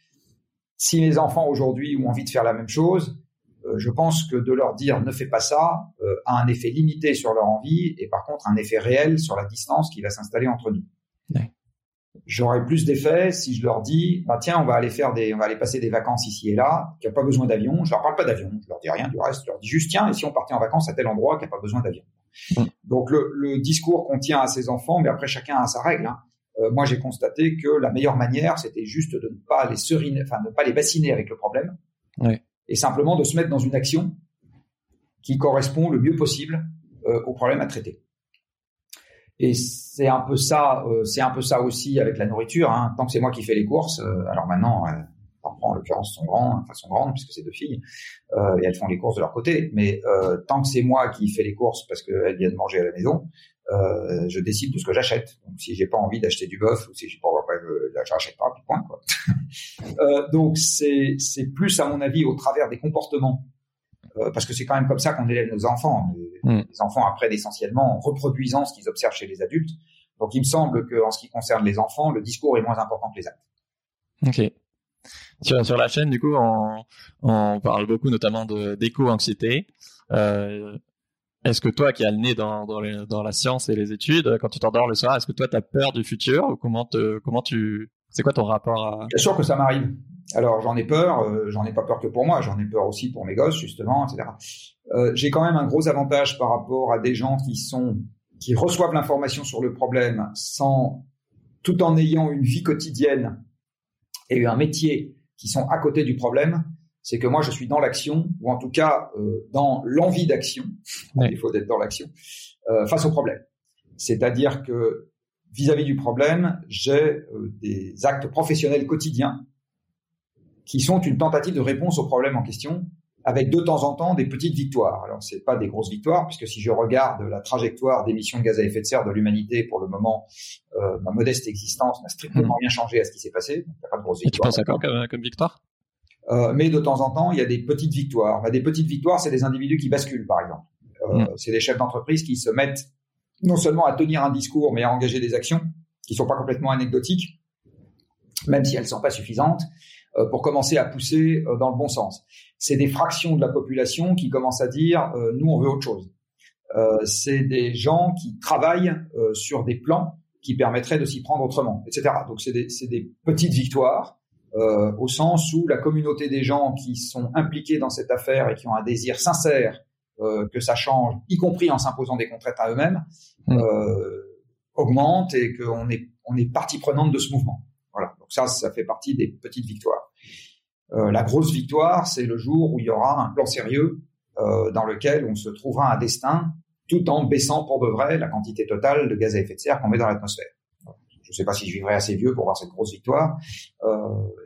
Si mes enfants aujourd'hui ont envie de faire la même chose, euh, je pense que de leur dire ne fais pas ça euh, a un effet limité sur leur envie et par contre un effet réel sur la distance qui va s'installer entre nous. Ouais. J'aurais plus d'effet si je leur dis bah tiens on va aller faire des on va aller passer des vacances ici et là qui a pas besoin d'avion. Je leur parle pas d'avion, je leur dis rien du reste. Je leur dis juste tiens et si on partait en vacances à tel endroit qui a pas besoin d'avion. Donc le, le, discours qu'on tient à ses enfants, mais après chacun a sa règle. Hein. Euh, moi j'ai constaté que la meilleure manière c'était juste de ne pas les seriner, enfin de ne pas les bassiner avec le problème. Ouais et simplement de se mettre dans une action qui correspond le mieux possible euh, au problème à traiter. Et c'est un peu ça, euh, c'est un peu ça aussi avec la nourriture. Hein. Tant que c'est moi qui fais les courses, euh, alors maintenant, en l'occurrence sont grands, enfin sont grandes puisque c'est deux filles et elles font les courses de leur côté. Mais tant que c'est moi qui fais les courses parce qu'elles viennent manger à la maison, je décide de ce que j'achète. Donc si j'ai pas envie d'acheter du bœuf ou si j'ai pas, je n'achète pas, puis point. Quoi. donc c'est c'est plus à mon avis au travers des comportements euh, parce que c'est quand même comme ça qu'on élève nos enfants. Les, mm. les enfants apprennent essentiellement en reproduisant ce qu'ils observent chez les adultes. Donc il me semble qu'en ce qui concerne les enfants, le discours est moins important que les actes. Ok. Sur, sur la chaîne, du coup, on, on parle beaucoup notamment d'éco-anxiété. Euh, est-ce que toi, qui as le nez dans, dans, la science et les études, quand tu t'endors le soir, est-ce que toi, tu as peur du futur ou comment, comment tu... C'est quoi ton rapport à... Bien sûr que ça m'arrive. Alors j'en ai peur, euh, j'en ai pas peur que pour moi, j'en ai peur aussi pour mes gosses justement, etc. Euh, j'ai quand même un gros avantage par rapport à des gens qui sont qui reçoivent l'information sur le problème sans tout en ayant une vie quotidienne et un métier qui sont à côté du problème, c'est que moi je suis dans l'action ou en tout cas euh, dans l'envie d'action. Il faut être dans l'action euh, face au problème. C'est-à-dire que vis-à-vis du problème, j'ai euh, des actes professionnels quotidiens qui sont une tentative de réponse au problème en question, avec de temps en temps des petites victoires. Alors c'est pas des grosses victoires, puisque si je regarde la trajectoire d'émissions de gaz à effet de serre de l'humanité pour le moment, ma modeste existence n'a strictement mmh. rien changé à ce qui s'est passé. Donc, a pas de grosses victoires. Et tu penses à quoi comme, comme victoire? Euh, Mais de temps en temps, il y a des petites victoires. Bah, des petites victoires, c'est des individus qui basculent, par exemple. Euh, mmh. C'est des chefs d'entreprise qui se mettent non seulement à tenir un discours, mais à engager des actions qui sont pas complètement anecdotiques, même si elles sont pas suffisantes. Euh, pour commencer à pousser euh, dans le bon sens. C'est des fractions de la population qui commencent à dire euh, nous on veut autre chose. c'est des gens qui travaillent sur des plans qui permettraient de s'y prendre autrement, etc. Donc c'est des, des, petites victoires euh, au sens où la communauté des gens qui sont impliqués dans cette affaire et qui ont un désir sincère euh, que ça change, y compris en s'imposant des contraintes à eux-mêmes, mmh. euh, augmente et qu'on est, on est partie prenante de ce mouvement. Voilà. Donc ça, ça fait partie des petites victoires. Euh, la grosse victoire, c'est le jour où il y aura un plan sérieux euh, dans lequel on se trouvera un destin tout en baissant pour de vrai la quantité totale de gaz à effet de serre qu'on met dans l'atmosphère. Je ne sais pas si je vivrai assez vieux pour voir cette grosse victoire, euh,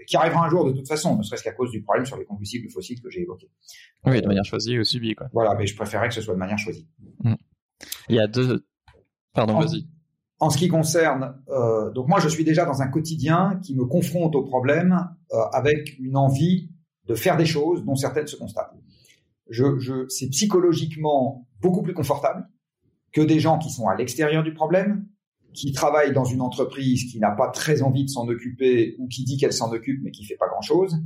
qui arrivera un jour de toute façon, ne serait-ce qu'à cause du problème sur les combustibles fossiles que j'ai évoqué. Oui, de manière choisie ou subie, quoi. Voilà, mais je préférerais que ce soit de manière choisie. Mm. Il y a deux. Pardon, vas-y. En ce qui concerne, euh, donc moi je suis déjà dans un quotidien qui me confronte au problème euh, avec une envie de faire des choses dont certaines se constatent. Je, je, c'est psychologiquement beaucoup plus confortable que des gens qui sont à l'extérieur du problème, qui travaillent dans une entreprise qui n'a pas très envie de s'en occuper ou qui dit qu'elle s'en occupe mais qui fait pas grand-chose,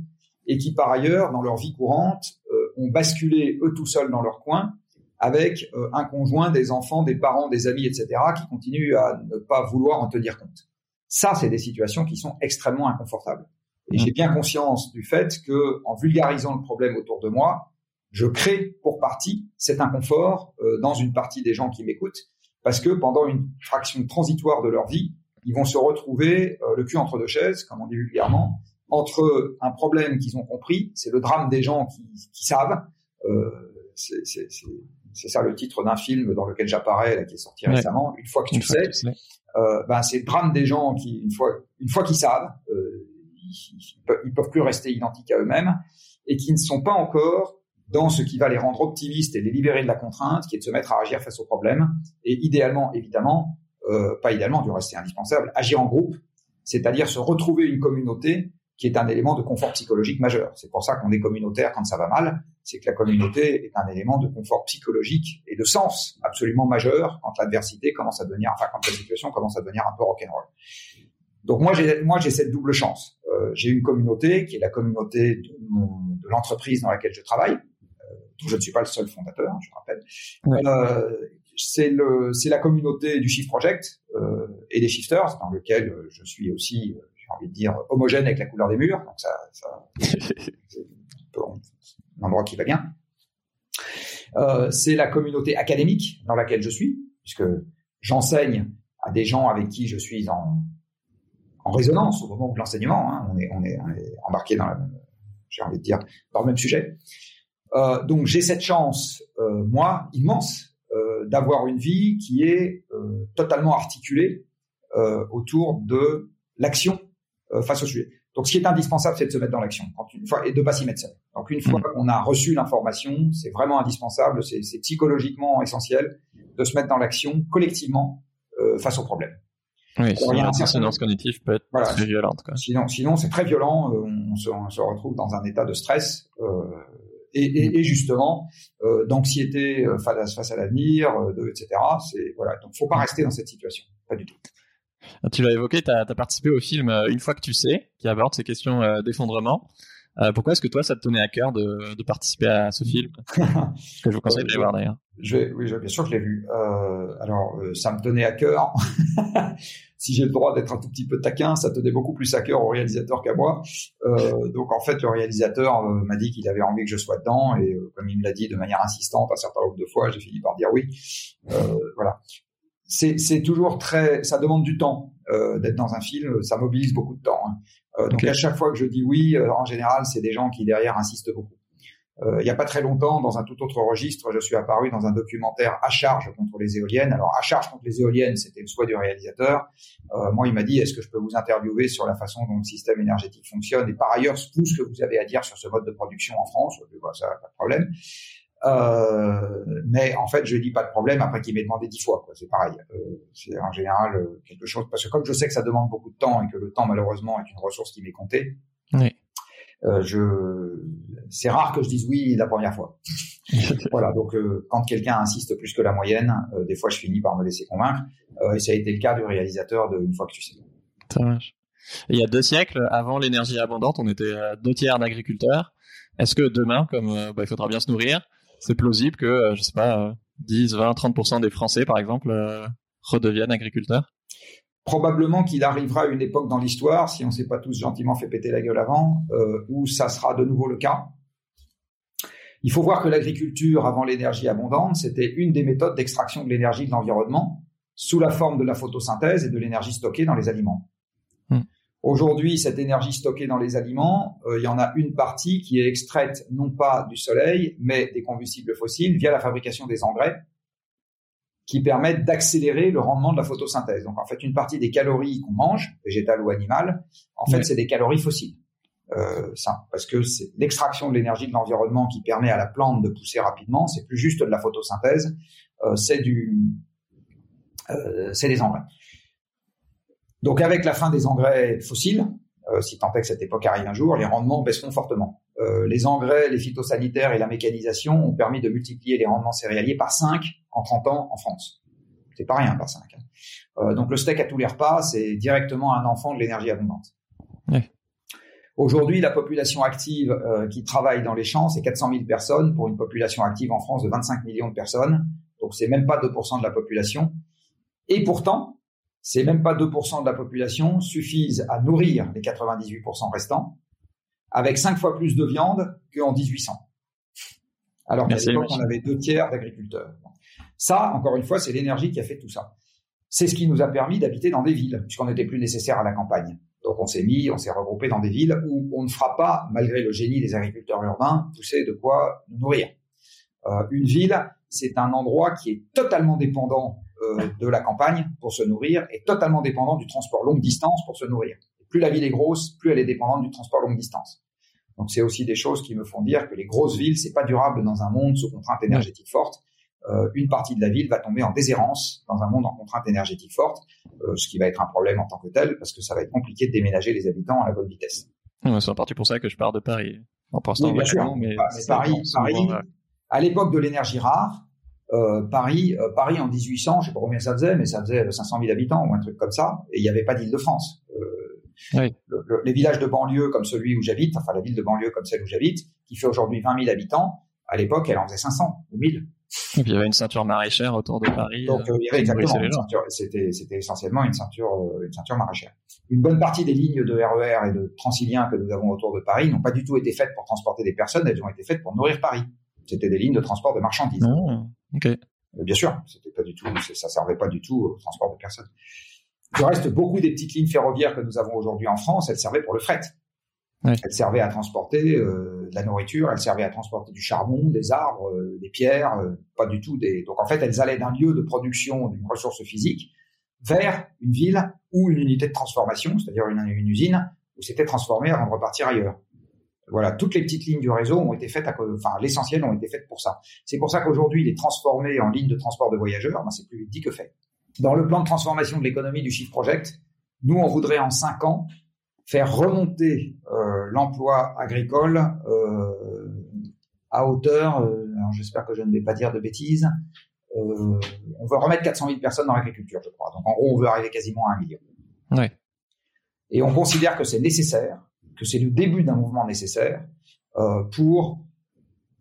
et qui par ailleurs, dans leur vie courante, euh, ont basculé eux tout seuls dans leur coin avec euh, un conjoint, des enfants, des parents, des amis, etc., qui continuent à ne pas vouloir en tenir compte. Ça, c'est des situations qui sont extrêmement inconfortables. Et mmh. j'ai bien conscience du fait que, en vulgarisant le problème autour de moi, je crée pour partie cet inconfort euh, dans une partie des gens qui m'écoutent, parce que pendant une fraction transitoire de leur vie, ils vont se retrouver euh, le cul entre deux chaises, comme on dit vulgairement, entre un problème qu'ils ont compris, c'est le drame des gens qui, qui savent, euh, c'est ça le titre d'un film dans lequel j'apparais, là, qui est sorti récemment. Une fois que tu sais, euh, ben c'est le drame des gens qui, une fois, une fois qu'ils savent, euh, ils, ils, peuvent, plus rester identiques à eux-mêmes et qui ne sont pas encore dans ce qui va les rendre optimistes et les libérer de la contrainte, qui est de se mettre à agir face aux problèmes. Et idéalement, évidemment, euh, pas idéalement, du reste c'est indispensable, agir en groupe, c'est-à-dire se retrouver une communauté qui est un élément de confort psychologique majeur. C'est pour ça qu'on est communautaire quand ça va mal, c'est que la communauté est un élément de confort psychologique et de sens absolument majeur quand l'adversité commence à devenir, enfin quand la situation commence à devenir un peu rock'n'roll. Donc moi j'ai moi j'ai cette double chance. Euh, j'ai une communauté qui est la communauté de, de l'entreprise dans laquelle je travaille, euh, je ne suis pas le seul fondateur, je rappelle. Euh, c'est le, c'est la communauté du Shift Project euh, et des Shifters, dans lequel je suis aussi, j'ai envie de dire, homogène avec la couleur des murs. Donc ça, ça c'est un endroit qui va bien. Euh, c'est la communauté académique dans laquelle je suis, puisque j'enseigne à des gens avec qui je suis en, en résonance au moment de l'enseignement. Hein. On, est, on, est, on, est, embarqué dans, j'ai envie de dire, dans le même sujet. Euh, donc j'ai cette chance, euh, moi, immense, euh, d'avoir une vie qui est euh, totalement articulée euh, autour de l'action face au sujet. Donc, ce qui est indispensable, c'est de se mettre dans l'action et de pas s'y mettre seul. Donc, une fois mmh. qu'on a reçu l'information, c'est vraiment indispensable, c'est psychologiquement essentiel de se mettre dans l'action collectivement face au problème. Oui, sinon la dissonance cognitive peut être très violente. Quoi. Sinon, sinon c'est très violent. on, se, on, se, retrouve dans un état de stress euh, et, et, et, justement euh, d'anxiété euh, face, face à l'avenir, euh, etc. C'est voilà. Donc, faut pas mm. rester dans cette situation, pas du tout. Ah, tu l'as évoqué, tu as, as, participé au film Une fois que tu sais, qui aborde ces questions d'effondrement. Euh, pourquoi est-ce que toi, ça te tenait à cœur de, de participer à ce film? Que je vous conseille de voir d'ailleurs. Je vais, oui, bien sûr, je l'ai vu. Euh, alors, euh, ça me tenait à cœur. si j'ai le droit d'être un tout petit peu taquin, ça tenait beaucoup plus à cœur au réalisateur qu'à moi. Euh, donc, en fait, le réalisateur m'a dit qu'il avait envie que je sois dedans, et comme il me l'a dit de manière insistante un certain nombre de fois, j'ai fini par dire oui. voilà. C'est toujours très, ça demande du temps d'être dans un film, ça mobilise beaucoup de temps. Hein. Donc à chaque fois que je dis oui, en général, c'est des gens qui derrière insistent beaucoup. Euh, il n'y a pas très longtemps, dans un tout autre registre, je suis apparu dans un documentaire à charge contre les éoliennes. Alors à charge contre les éoliennes, c'était le souhait du réalisateur. Euh, moi, il m'a dit est-ce que je peux vous interviewer sur la façon dont le système énergétique fonctionne et par ailleurs tout ce que vous avez à dire sur ce mode de production en France? Vois ça, pas de problème. Euh, mais en fait, je dis pas de problème après qu'il m'ait demandé dix fois. C'est pareil. Euh, c'est en général euh, quelque chose parce que comme je sais que ça demande beaucoup de temps et que le temps malheureusement est une ressource qui m'est comptée. Oui. Euh, je, c'est rare que je dise oui la première fois. voilà. Donc, euh, quand quelqu'un insiste plus que la moyenne, des fois, je finis par me laisser convaincre. et ça a été le cas du réalisateur de Une fois que tu sais. Ça marche. il y a deux siècles, avant l'énergie abondante, on était deux tiers d'agriculteurs. Est-ce que demain, comme bah, il faudra bien se nourrir, c'est plausible que, euh, je sais pas, 10, 20, 30% des Français, par exemple, euh, redeviennent agriculteurs? Probablement qu'il arrivera une époque dans l'histoire, si on ne s'est pas tous gentiment fait péter la gueule avant, euh, où ça sera de nouveau le cas. Il faut voir que l'agriculture, avant l'énergie abondante, c'était une des méthodes d'extraction de l'énergie de l'environnement sous la forme de la photosynthèse et de l'énergie stockée dans les aliments. Aujourd'hui, cette énergie stockée dans les aliments, euh, il y en a une partie qui est extraite non pas du soleil, mais des combustibles fossiles via la fabrication des engrais qui permettent d'accélérer le rendement de la photosynthèse. Donc en fait, une partie des calories qu'on mange, végétales ou animales, en fait, c'est des calories fossiles. Euh, ça, parce que c'est l'extraction de l'énergie de l'environnement qui permet à la plante de pousser rapidement. C'est plus juste de la photosynthèse, euh, c'est du, euh, c'est des engrais. Donc avec la fin des engrais fossiles, euh, si tant est que cette époque arrive un jour, les rendements baisseront fortement. Euh, les engrais, les phytosanitaires et la mécanisation ont permis de multiplier les rendements céréaliers par 5 en 30 ans en France. C'est pas rien par 5. Hein. Euh, donc le steak à tous les repas, c'est directement un enfant de l'énergie abondante. Aujourd'hui, la population active euh, qui travaille dans les champs, c'est 400 000 personnes pour une population active en France de 25 millions de personnes. Donc c'est même pas 2% de la population. Et pourtant, c'est même pas 2% de la population suffisent à nourrir les 98% restants avec 5 fois plus de viande qu'en 1800. Alors qu'à l'époque, on avait deux tiers d'agriculteurs. Ça, encore une fois, c'est l'énergie qui a fait tout ça. C'est ce qui nous a permis d'habiter dans des villes, puisqu'on n'était plus nécessaire à la campagne. Donc on s'est mis, on s'est regroupé dans des villes où on ne fera pas, malgré le génie des agriculteurs urbains, pousser de quoi nous nourrir. Euh, une ville, c'est un endroit qui est totalement dépendant euh, de la campagne pour se nourrir est totalement dépendant du transport longue distance pour se nourrir. plus la ville est grosse, plus elle est dépendante du transport longue distance. Donc c'est aussi des choses qui me font dire que les grosses villes, c'est pas durable dans un monde sous contrainte énergétique forte. Euh, une partie de la ville va tomber en déshérence dans un monde en contrainte énergétique forte, euh, ce qui va être un problème en tant que tel, parce que ça va être compliqué de déménager les habitants à la bonne vitesse. c'est en partie pour ça que je pars de Paris. En oui, bien sûr. Mais, Paris, Paris à l'époque de l'énergie rare, euh, Paris, euh, Paris en 1800, je sais pas combien ça faisait, mais ça faisait 500 000 habitants ou un truc comme ça, et il n'y avait pas d'Île-de-France. Euh, les villages de banlieue comme celui où j'habite, enfin la ville de banlieue comme celle où j'habite, qui fait aujourd'hui 20 000 habitants, À l'époque, elle en faisait 500 ou 1000. Et puis il y avait une ceinture maraîchère autour de Paris. Donc il y avait exactement une ceinture. C'était, c'était essentiellement une ceinture, une ceinture maraîchère. Une bonne partie des lignes de RER et de Transilien que nous avons autour de Paris n'ont pas du tout été faites pour transporter des personnes, elles ont été faites pour nourrir Paris. C'était des lignes de transport de marchandises. Ok. Bien sûr, c'était pas du tout, ça servait pas du tout au transport de personnes. Il reste beaucoup des petites lignes ferroviaires que nous avons aujourd'hui en France, elles servaient pour le fret. Ouais. Elles servaient à transporter euh, de la nourriture, elles servaient à transporter du charbon, des arbres, euh, des pierres, euh, pas du tout des. Donc en fait, elles allaient d'un lieu de production d'une ressource physique vers une ville ou une unité de transformation, c'est-à-dire une, une usine où c'était transformé avant de repartir ailleurs. Voilà, toutes les petites lignes du réseau ont été faites, à, enfin l'essentiel ont été faites pour ça. C'est pour ça qu'aujourd'hui, il est transformé en ligne de transport de voyageurs. Ben, c'est plus vite dit que fait. Dans le plan de transformation de l'économie du Shift Project, nous, on voudrait en cinq ans faire remonter euh, l'emploi agricole euh, à hauteur, euh, j'espère que je ne vais pas dire de bêtises, on veut remettre 400 000 personnes dans l'agriculture, je crois. Donc en gros, on veut arriver quasiment à un million. Ouais. Et on considère que c'est nécessaire, que c'est le début d'un mouvement nécessaire pour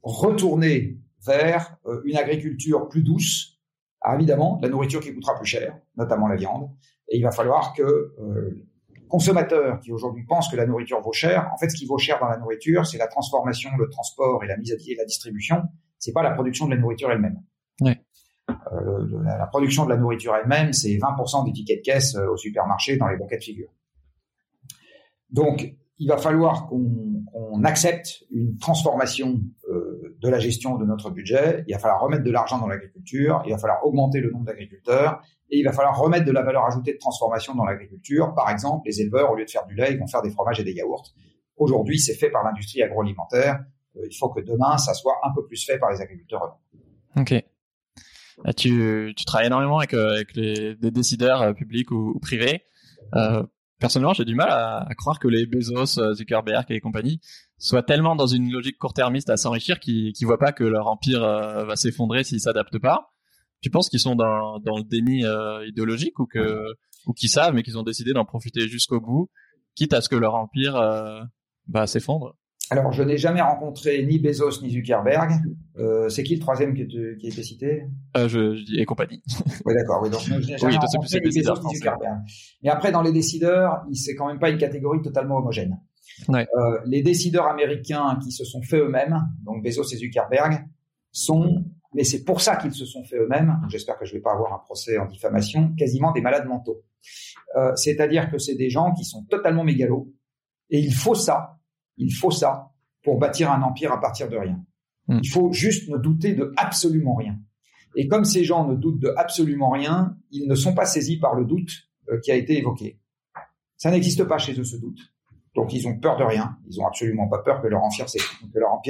retourner vers une agriculture plus douce. Alors évidemment, la nourriture qui coûtera plus cher, notamment la viande. Et il va falloir que euh, consommateurs qui aujourd'hui pensent que la nourriture vaut cher, en fait, ce qui vaut cher dans la nourriture, c'est la transformation, le transport et la mise à pied et la distribution. C'est pas la production de la nourriture elle-même. Euh, la, la, production de la nourriture elle-même, c'est 20% des tickets de caisse euh, au supermarché dans les bons cas de figure. Donc, il va falloir qu'on qu accepte une transformation euh, de la gestion de notre budget. Il va falloir remettre de l'argent dans l'agriculture. Il va falloir augmenter le nombre d'agriculteurs. Et il va falloir remettre de la valeur ajoutée de transformation dans l'agriculture. Par exemple, les éleveurs, au lieu de faire du lait, ils vont faire des fromages et des yaourts. Aujourd'hui, c'est fait par l'industrie agroalimentaire. Euh, il faut que demain, ça soit un peu plus fait par les agriculteurs eux-mêmes. Ok. Tu, tu travailles énormément avec, euh, avec les, des décideurs euh, publics ou, privés. Personnellement, j'ai du mal à, croire que les Bezos, euh, Zuckerberg et compagnie soient tellement dans une logique court-termiste à s'enrichir qu'ils ne voient pas que leur empire euh, va s'effondrer s'ils s'adaptent pas. Tu penses qu'ils sont dans, dans le déni euh, idéologique ou que ou qu'ils savent mais qu'ils ont décidé d'en profiter jusqu'au bout, quitte à ce que leur empire euh, bah, s'effondre? Alors, je n'ai jamais rencontré ni Bezos ni Zuckerberg. Euh, c'est qui le troisième qui, te, qui a été cité? Euh, je, je dis et compagnie. oui, d'accord. Oui, donc je n'ai jamais oui, rencontré ni Bezos ni Zuckerberg. Mais après, dans les décideurs, c'est quand même pas une catégorie totalement homogène. Ouais. Euh, les décideurs américains qui se sont faits eux-mêmes, donc Bezos et Zuckerberg, sont, mais c'est pour ça qu'ils se sont faits eux-mêmes. J'espère que je vais pas avoir un procès en diffamation, quasiment des malades mentaux. Euh, C'est-à-dire que c'est des gens qui sont totalement mégalos, et il faut ça il faut ça pour bâtir un empire à partir de rien. Mm. Il faut juste ne douter de absolument rien. Et comme ces gens ne doutent de absolument rien, ils ne sont pas saisis par le doute euh, qui a été évoqué. Ça n'existe pas chez eux ce doute. Donc ils ont peur de rien. Ils ont absolument pas peur que leur empire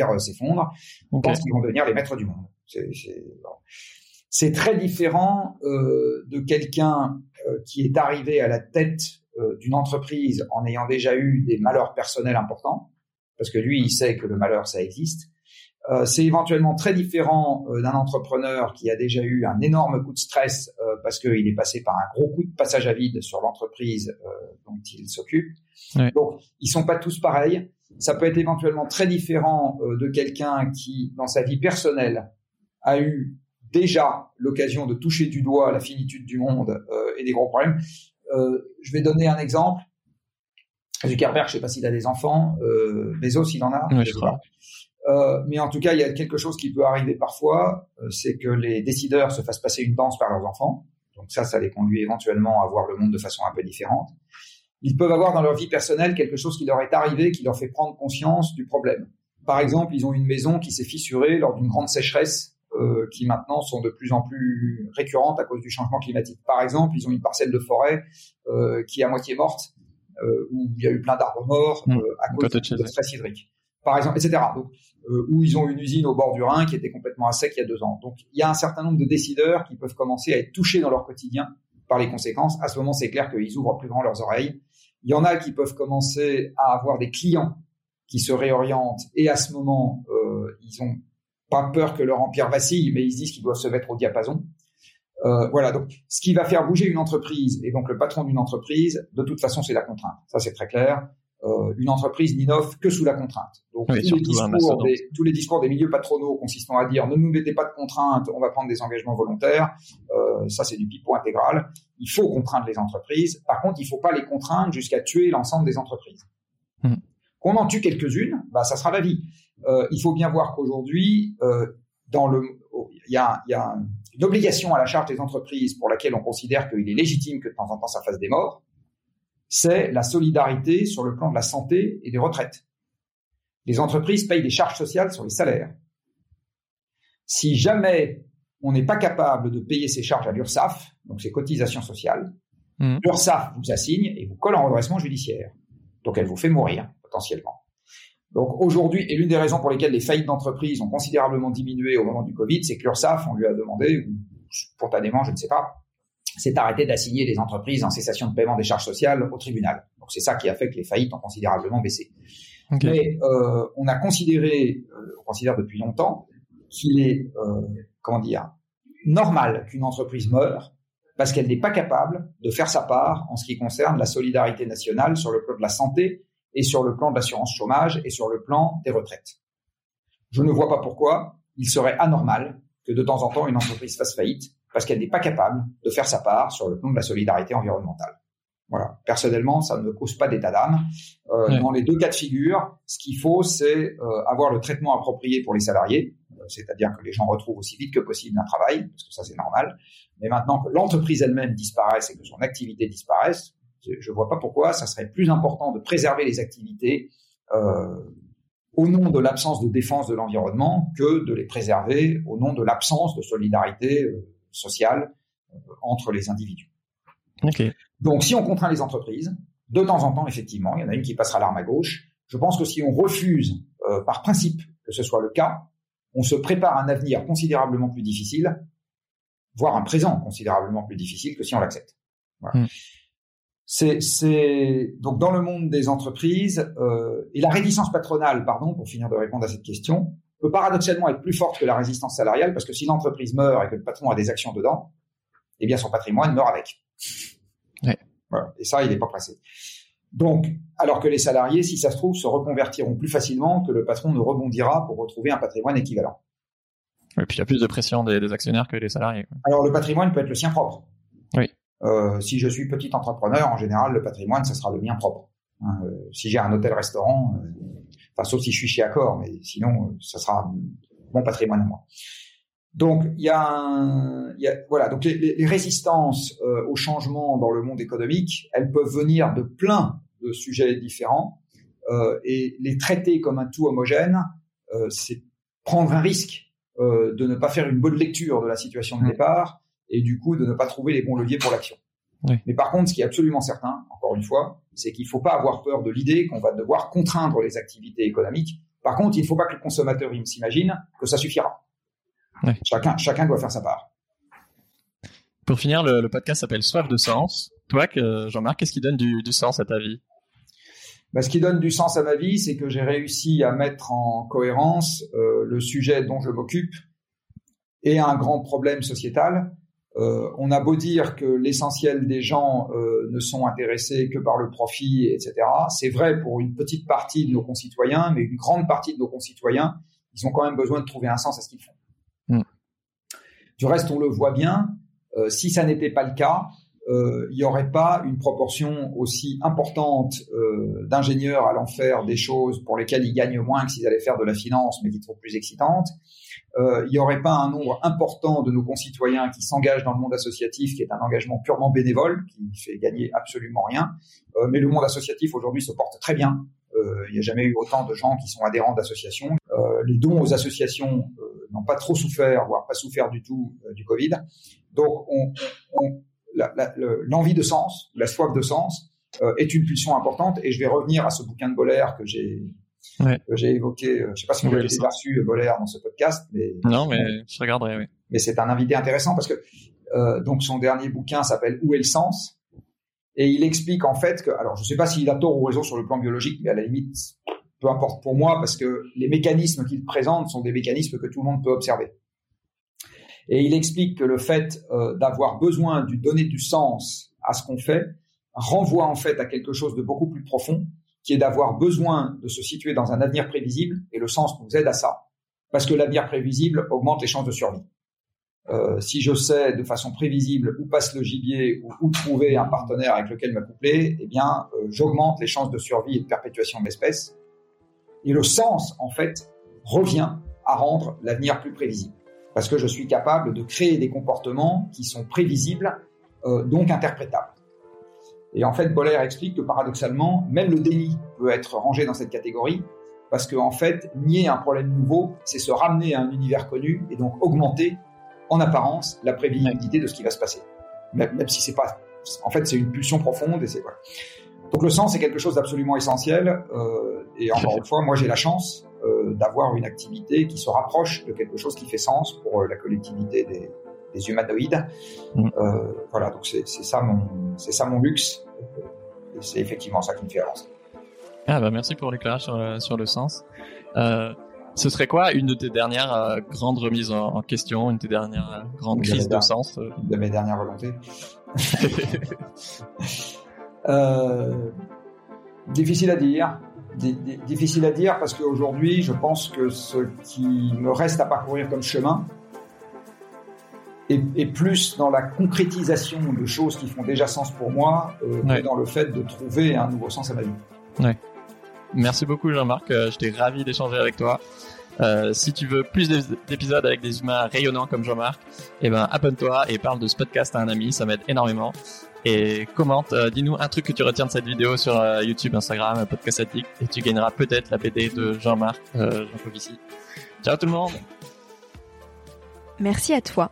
euh, s'effondre. Ils okay. pensent qu'ils vont devenir les maîtres du monde. C'est très différent euh, de quelqu'un euh, qui est arrivé à la tête euh, d'une entreprise en ayant déjà eu des malheurs personnels importants parce que lui, il sait que le malheur, ça existe. Euh, c'est éventuellement très différent euh, d'un entrepreneur qui a déjà eu un énorme coup de stress euh, parce qu'il est passé par un gros coup de passage à vide sur l'entreprise euh, dont il s'occupe. Ouais. Donc, ils sont pas tous pareils. Ça peut être éventuellement très différent euh, de quelqu'un qui, dans sa vie personnelle, a eu déjà l'occasion de toucher du doigt la finitude du monde euh, et des gros problèmes. je vais donner un exemple. Zuckerberg, je sais pas s'il a des enfants. Euh, Bezos, il en a. Oui, je crois. Euh, mais en tout cas, il y a quelque chose qui peut arriver parfois, euh, c'est que les décideurs se fassent passer une danse par leurs enfants. Donc ça, ça les conduit éventuellement à voir le monde de façon un peu différente. Ils peuvent avoir dans leur vie personnelle quelque chose qui leur est arrivé, qui leur fait prendre conscience du problème. Par exemple, ils ont une maison qui s'est fissurée lors d'une grande sécheresse, euh, qui maintenant sont de plus en plus récurrentes à cause du changement climatique. Par exemple, ils ont une parcelle de forêt euh, qui est à moitié morte, où il y a eu plein d'arbres morts mmh, à cause de, de stress hydrique. Par exemple, etc. Donc, euh, où ils ont une usine au bord du Rhin qui était complètement à sec il y a deux ans. Donc, il y a un certain nombre de décideurs qui peuvent commencer à être touchés dans leur quotidien par les conséquences. À ce moment, c'est clair qu'ils ouvrent plus grand leurs oreilles. Il y en a qui peuvent commencer à avoir des clients qui se réorientent et à ce moment, euh, ils ont pas peur que leur empire vacille, mais ils se disent qu'ils doivent se mettre au diapason. Euh, voilà, donc ce qui va faire bouger une entreprise et donc le patron d'une entreprise, de toute façon, c'est la contrainte. Ça, c'est très clair. euh, une entreprise n'innove que sous la contrainte. Donc tous, les discours des, tous, les discours des, milieux patronaux consistant à dire ne nous mettez pas de contraintes, on va prendre des engagements volontaires, euh, ça c'est du pipeau intégral. Il faut contraindre les entreprises. Par contre, il ne faut pas les contraindre jusqu'à tuer l'ensemble des entreprises. Hmm. Qu'on en tue quelques-unes, bah ça sera la vie. Euh, il faut bien voir qu'aujourd'hui, euh, dans le, il y a, y a une obligation à la charge des entreprises pour laquelle on considère qu'il est légitime que de temps en temps ça fasse des morts c'est la solidarité sur le plan de la santé et des retraites. Les entreprises payent des charges sociales sur les salaires. Si jamais on n'est pas capable de payer ces charges à l'URSSAF, donc ces cotisations sociales, mmh. l'URSSAF vous assigne et vous colle en redressement judiciaire. Donc elle vous fait mourir, potentiellement. Donc aujourd'hui, et l'une des raisons pour lesquelles les faillites d'entreprises ont considérablement diminué au moment du Covid, c'est que l'URSSAF, on lui a demandé, spontanément, je ne sais pas, c'est arrêter d'assigner les entreprises en cessation de paiement des charges sociales au tribunal. Donc c'est ça qui a fait que les faillites ont considérablement baissé. Mais euh, on a considéré, euh, on considère depuis longtemps, qu'il est, euh, comment dire, normal qu'une entreprise meure parce qu'elle n'est pas capable de faire sa part en ce qui concerne la solidarité nationale sur le plan de la santé et sur le plan de l'assurance chômage et sur le plan des retraites. Je ne vois pas pourquoi il serait anormal que de temps en temps une entreprise fasse faillite parce qu'elle n'est pas capable de faire sa part sur le plan de la solidarité environnementale. Voilà. Personnellement, ça ne me cause pas d'état d'âme. Euh, Dans les deux cas de figure, ce qu'il faut, c'est euh, avoir le traitement approprié pour les salariés, euh, c'est-à-dire que les gens retrouvent aussi vite que possible un travail, parce que ça c'est normal. Mais maintenant que l'entreprise elle-même disparaisse et que son activité disparaisse, je ne vois pas pourquoi ça serait plus important de préserver les activités euh, au nom de l'absence de défense de l'environnement que de les préserver au nom de l'absence de solidarité euh, sociale euh, entre les individus. Donc, si on contraint les entreprises, de temps en temps, effectivement, il y en a une qui passera l'arme à gauche. Je pense que si on refuse, par principe, que ce soit le cas, on se prépare un avenir considérablement plus difficile, voire un présent considérablement plus difficile que si on l'accepte. Hmm. C'est donc dans le monde des entreprises euh, et la réticence patronale, pardon, pour finir de répondre à cette question, peut paradoxalement être plus forte que la résistance salariale parce que si l'entreprise meurt et que le patron a des actions dedans, eh bien son patrimoine meurt avec. Voilà. Et ça, il n'est pas pressé. Donc, alors que les salariés, si ça se trouve, se reconvertiront plus facilement que le patron ne rebondira pour retrouver un patrimoine équivalent. Et puis il y a plus de pression des, actionnaires que des salariés. Alors le patrimoine peut être le sien propre. Euh, si je suis petit entrepreneur, en général, le patrimoine, ça sera le mien propre. Hein, euh, si j'ai un hôtel-restaurant, euh, Enfin, sauf si je suis chez Accor, mais sinon, ça sera mon patrimoine à moi. Donc, il y y a voilà, donc les, les résistances euh, au changement dans le monde économique, elles peuvent venir de plein de sujets différents, euh, et les traiter comme un tout homogène, euh, c'est prendre un risque euh, de ne pas faire une bonne lecture de la situation de mmh. départ, et du coup de ne pas trouver les bons leviers pour l'action. Mais par contre, ce qui est absolument certain, encore une fois, c'est qu'il ne faut pas avoir peur de l'idée qu'on va devoir contraindre les activités économiques. Par contre, il ne faut pas que le consommateur s'imagine que ça suffira. Chacun, chacun doit faire sa part. Pour finir, le, podcast s'appelle Soif de sens. Toi, Jean-Marc, qu'est-ce qui donne du, sens à ta vie? Bah, ce qui donne du sens à ma vie, c'est que j'ai réussi à mettre en cohérence euh, le sujet dont je m'occupe et un grand problème sociétal euh, on a beau dire que l'essentiel des gens euh, ne sont intéressés que par le profit, etc. C'est vrai pour une petite partie de nos concitoyens, mais une grande partie de nos concitoyens, ils ont quand même besoin de trouver un sens à ce qu'ils font. Mm. Du reste, on le voit bien. Euh, si ça n'était pas le cas, il n'y aurait pas une proportion aussi importante d'ingénieurs allant faire des choses pour lesquelles ils gagnent moins que s'ils allaient faire de la finance, mais qui trouvent plus excitantes il n'y aurait pas un nombre important de nos concitoyens qui s'engagent dans le monde associatif, qui est un engagement purement bénévole, qui fait gagner absolument rien. Euh, mais le monde associatif aujourd'hui se porte très bien. Euh, il n'y a jamais eu autant de gens qui sont adhérents d'associations. Euh, les dons aux associations euh, n'ont pas trop souffert, voire pas souffert du tout du Covid. Donc, on, on, l'envie de sens, la soif de sens, est une pulsion importante. Et je vais revenir à ce bouquin de Boller que j'ai ouais. que j'ai évoqué. Euh, je sais pas si vous avez perçu Boller dans ce podcast, mais non, mais je regarderai. Oui. Mais c'est un invité intéressant parce que euh, donc son dernier bouquin s'appelle Où est le sens? Et il explique en fait que alors je sais pas s'il a tort ou raison sur le plan biologique, mais à la limite peu importe pour moi parce que les mécanismes qu'il présente sont des mécanismes que tout le monde peut observer. Et il explique que le fait euh, d'avoir besoin de donner du sens à ce qu'on fait renvoie en fait à quelque chose de beaucoup plus profond qui est d'avoir besoin de se situer dans un avenir prévisible, et le sens nous aide à ça, parce que l'avenir prévisible augmente les chances de survie. Euh, si je sais de façon prévisible où passe le gibier ou où trouver un partenaire avec lequel m'accoupler, eh bien, euh, j'augmente les chances de survie et de perpétuation de l'espèce. Et le sens, en fait, revient à rendre l'avenir plus prévisible. Parce que je suis capable de créer des comportements qui sont prévisibles, euh, donc interprétables. Et en fait, Boller explique que paradoxalement, même le déni peut être rangé dans cette catégorie, parce qu'en en fait, nier un problème nouveau, c'est se ramener à un univers connu et donc augmenter en apparence la prévisibilité de ce qui va se passer. Même, si c'est pas, en fait, c'est une pulsion profonde et c'est. Donc le sens c'est quelque chose d'absolument essentiel. Euh, et encore une fois, moi j'ai la chance euh, d'avoir une activité qui se rapproche de quelque chose qui fait sens pour euh, la collectivité des, des humanoïdes. Mm. Euh, voilà, donc c'est ça mon, ça mon luxe. Et c'est effectivement ça qui me fait avancer. Ah bah merci pour l'éclairage sur, sur, le sens. Euh, ce serait quoi une de tes dernières euh, grandes remises en, question, une de tes dernières grandes crises de sens euh? De mes dernières volontés. difficile à dire. difficile à dire parce qu'aujourd'hui, je pense que ce qui me reste à parcourir comme chemin est, plus dans la concrétisation de choses qui font déjà sens pour moi que dans le fait de trouver un nouveau sens à ma vie. Ouais. Merci beaucoup Jean-Marc, euh, j'étais ravi d'échanger avec toi. Euh, si tu veux plus d'épisodes avec des humains rayonnants comme Jean-Marc, eh ben abonne-toi et parle de ce podcast à un ami, ça m'aide énormément. Et commente, euh, dis-nous un truc que tu retiens de cette vidéo sur YouTube, Instagram, Podcast Addict, et tu gagneras peut-être la BD de Jean-Marc Jean Covici. Ciao tout le monde Merci à toi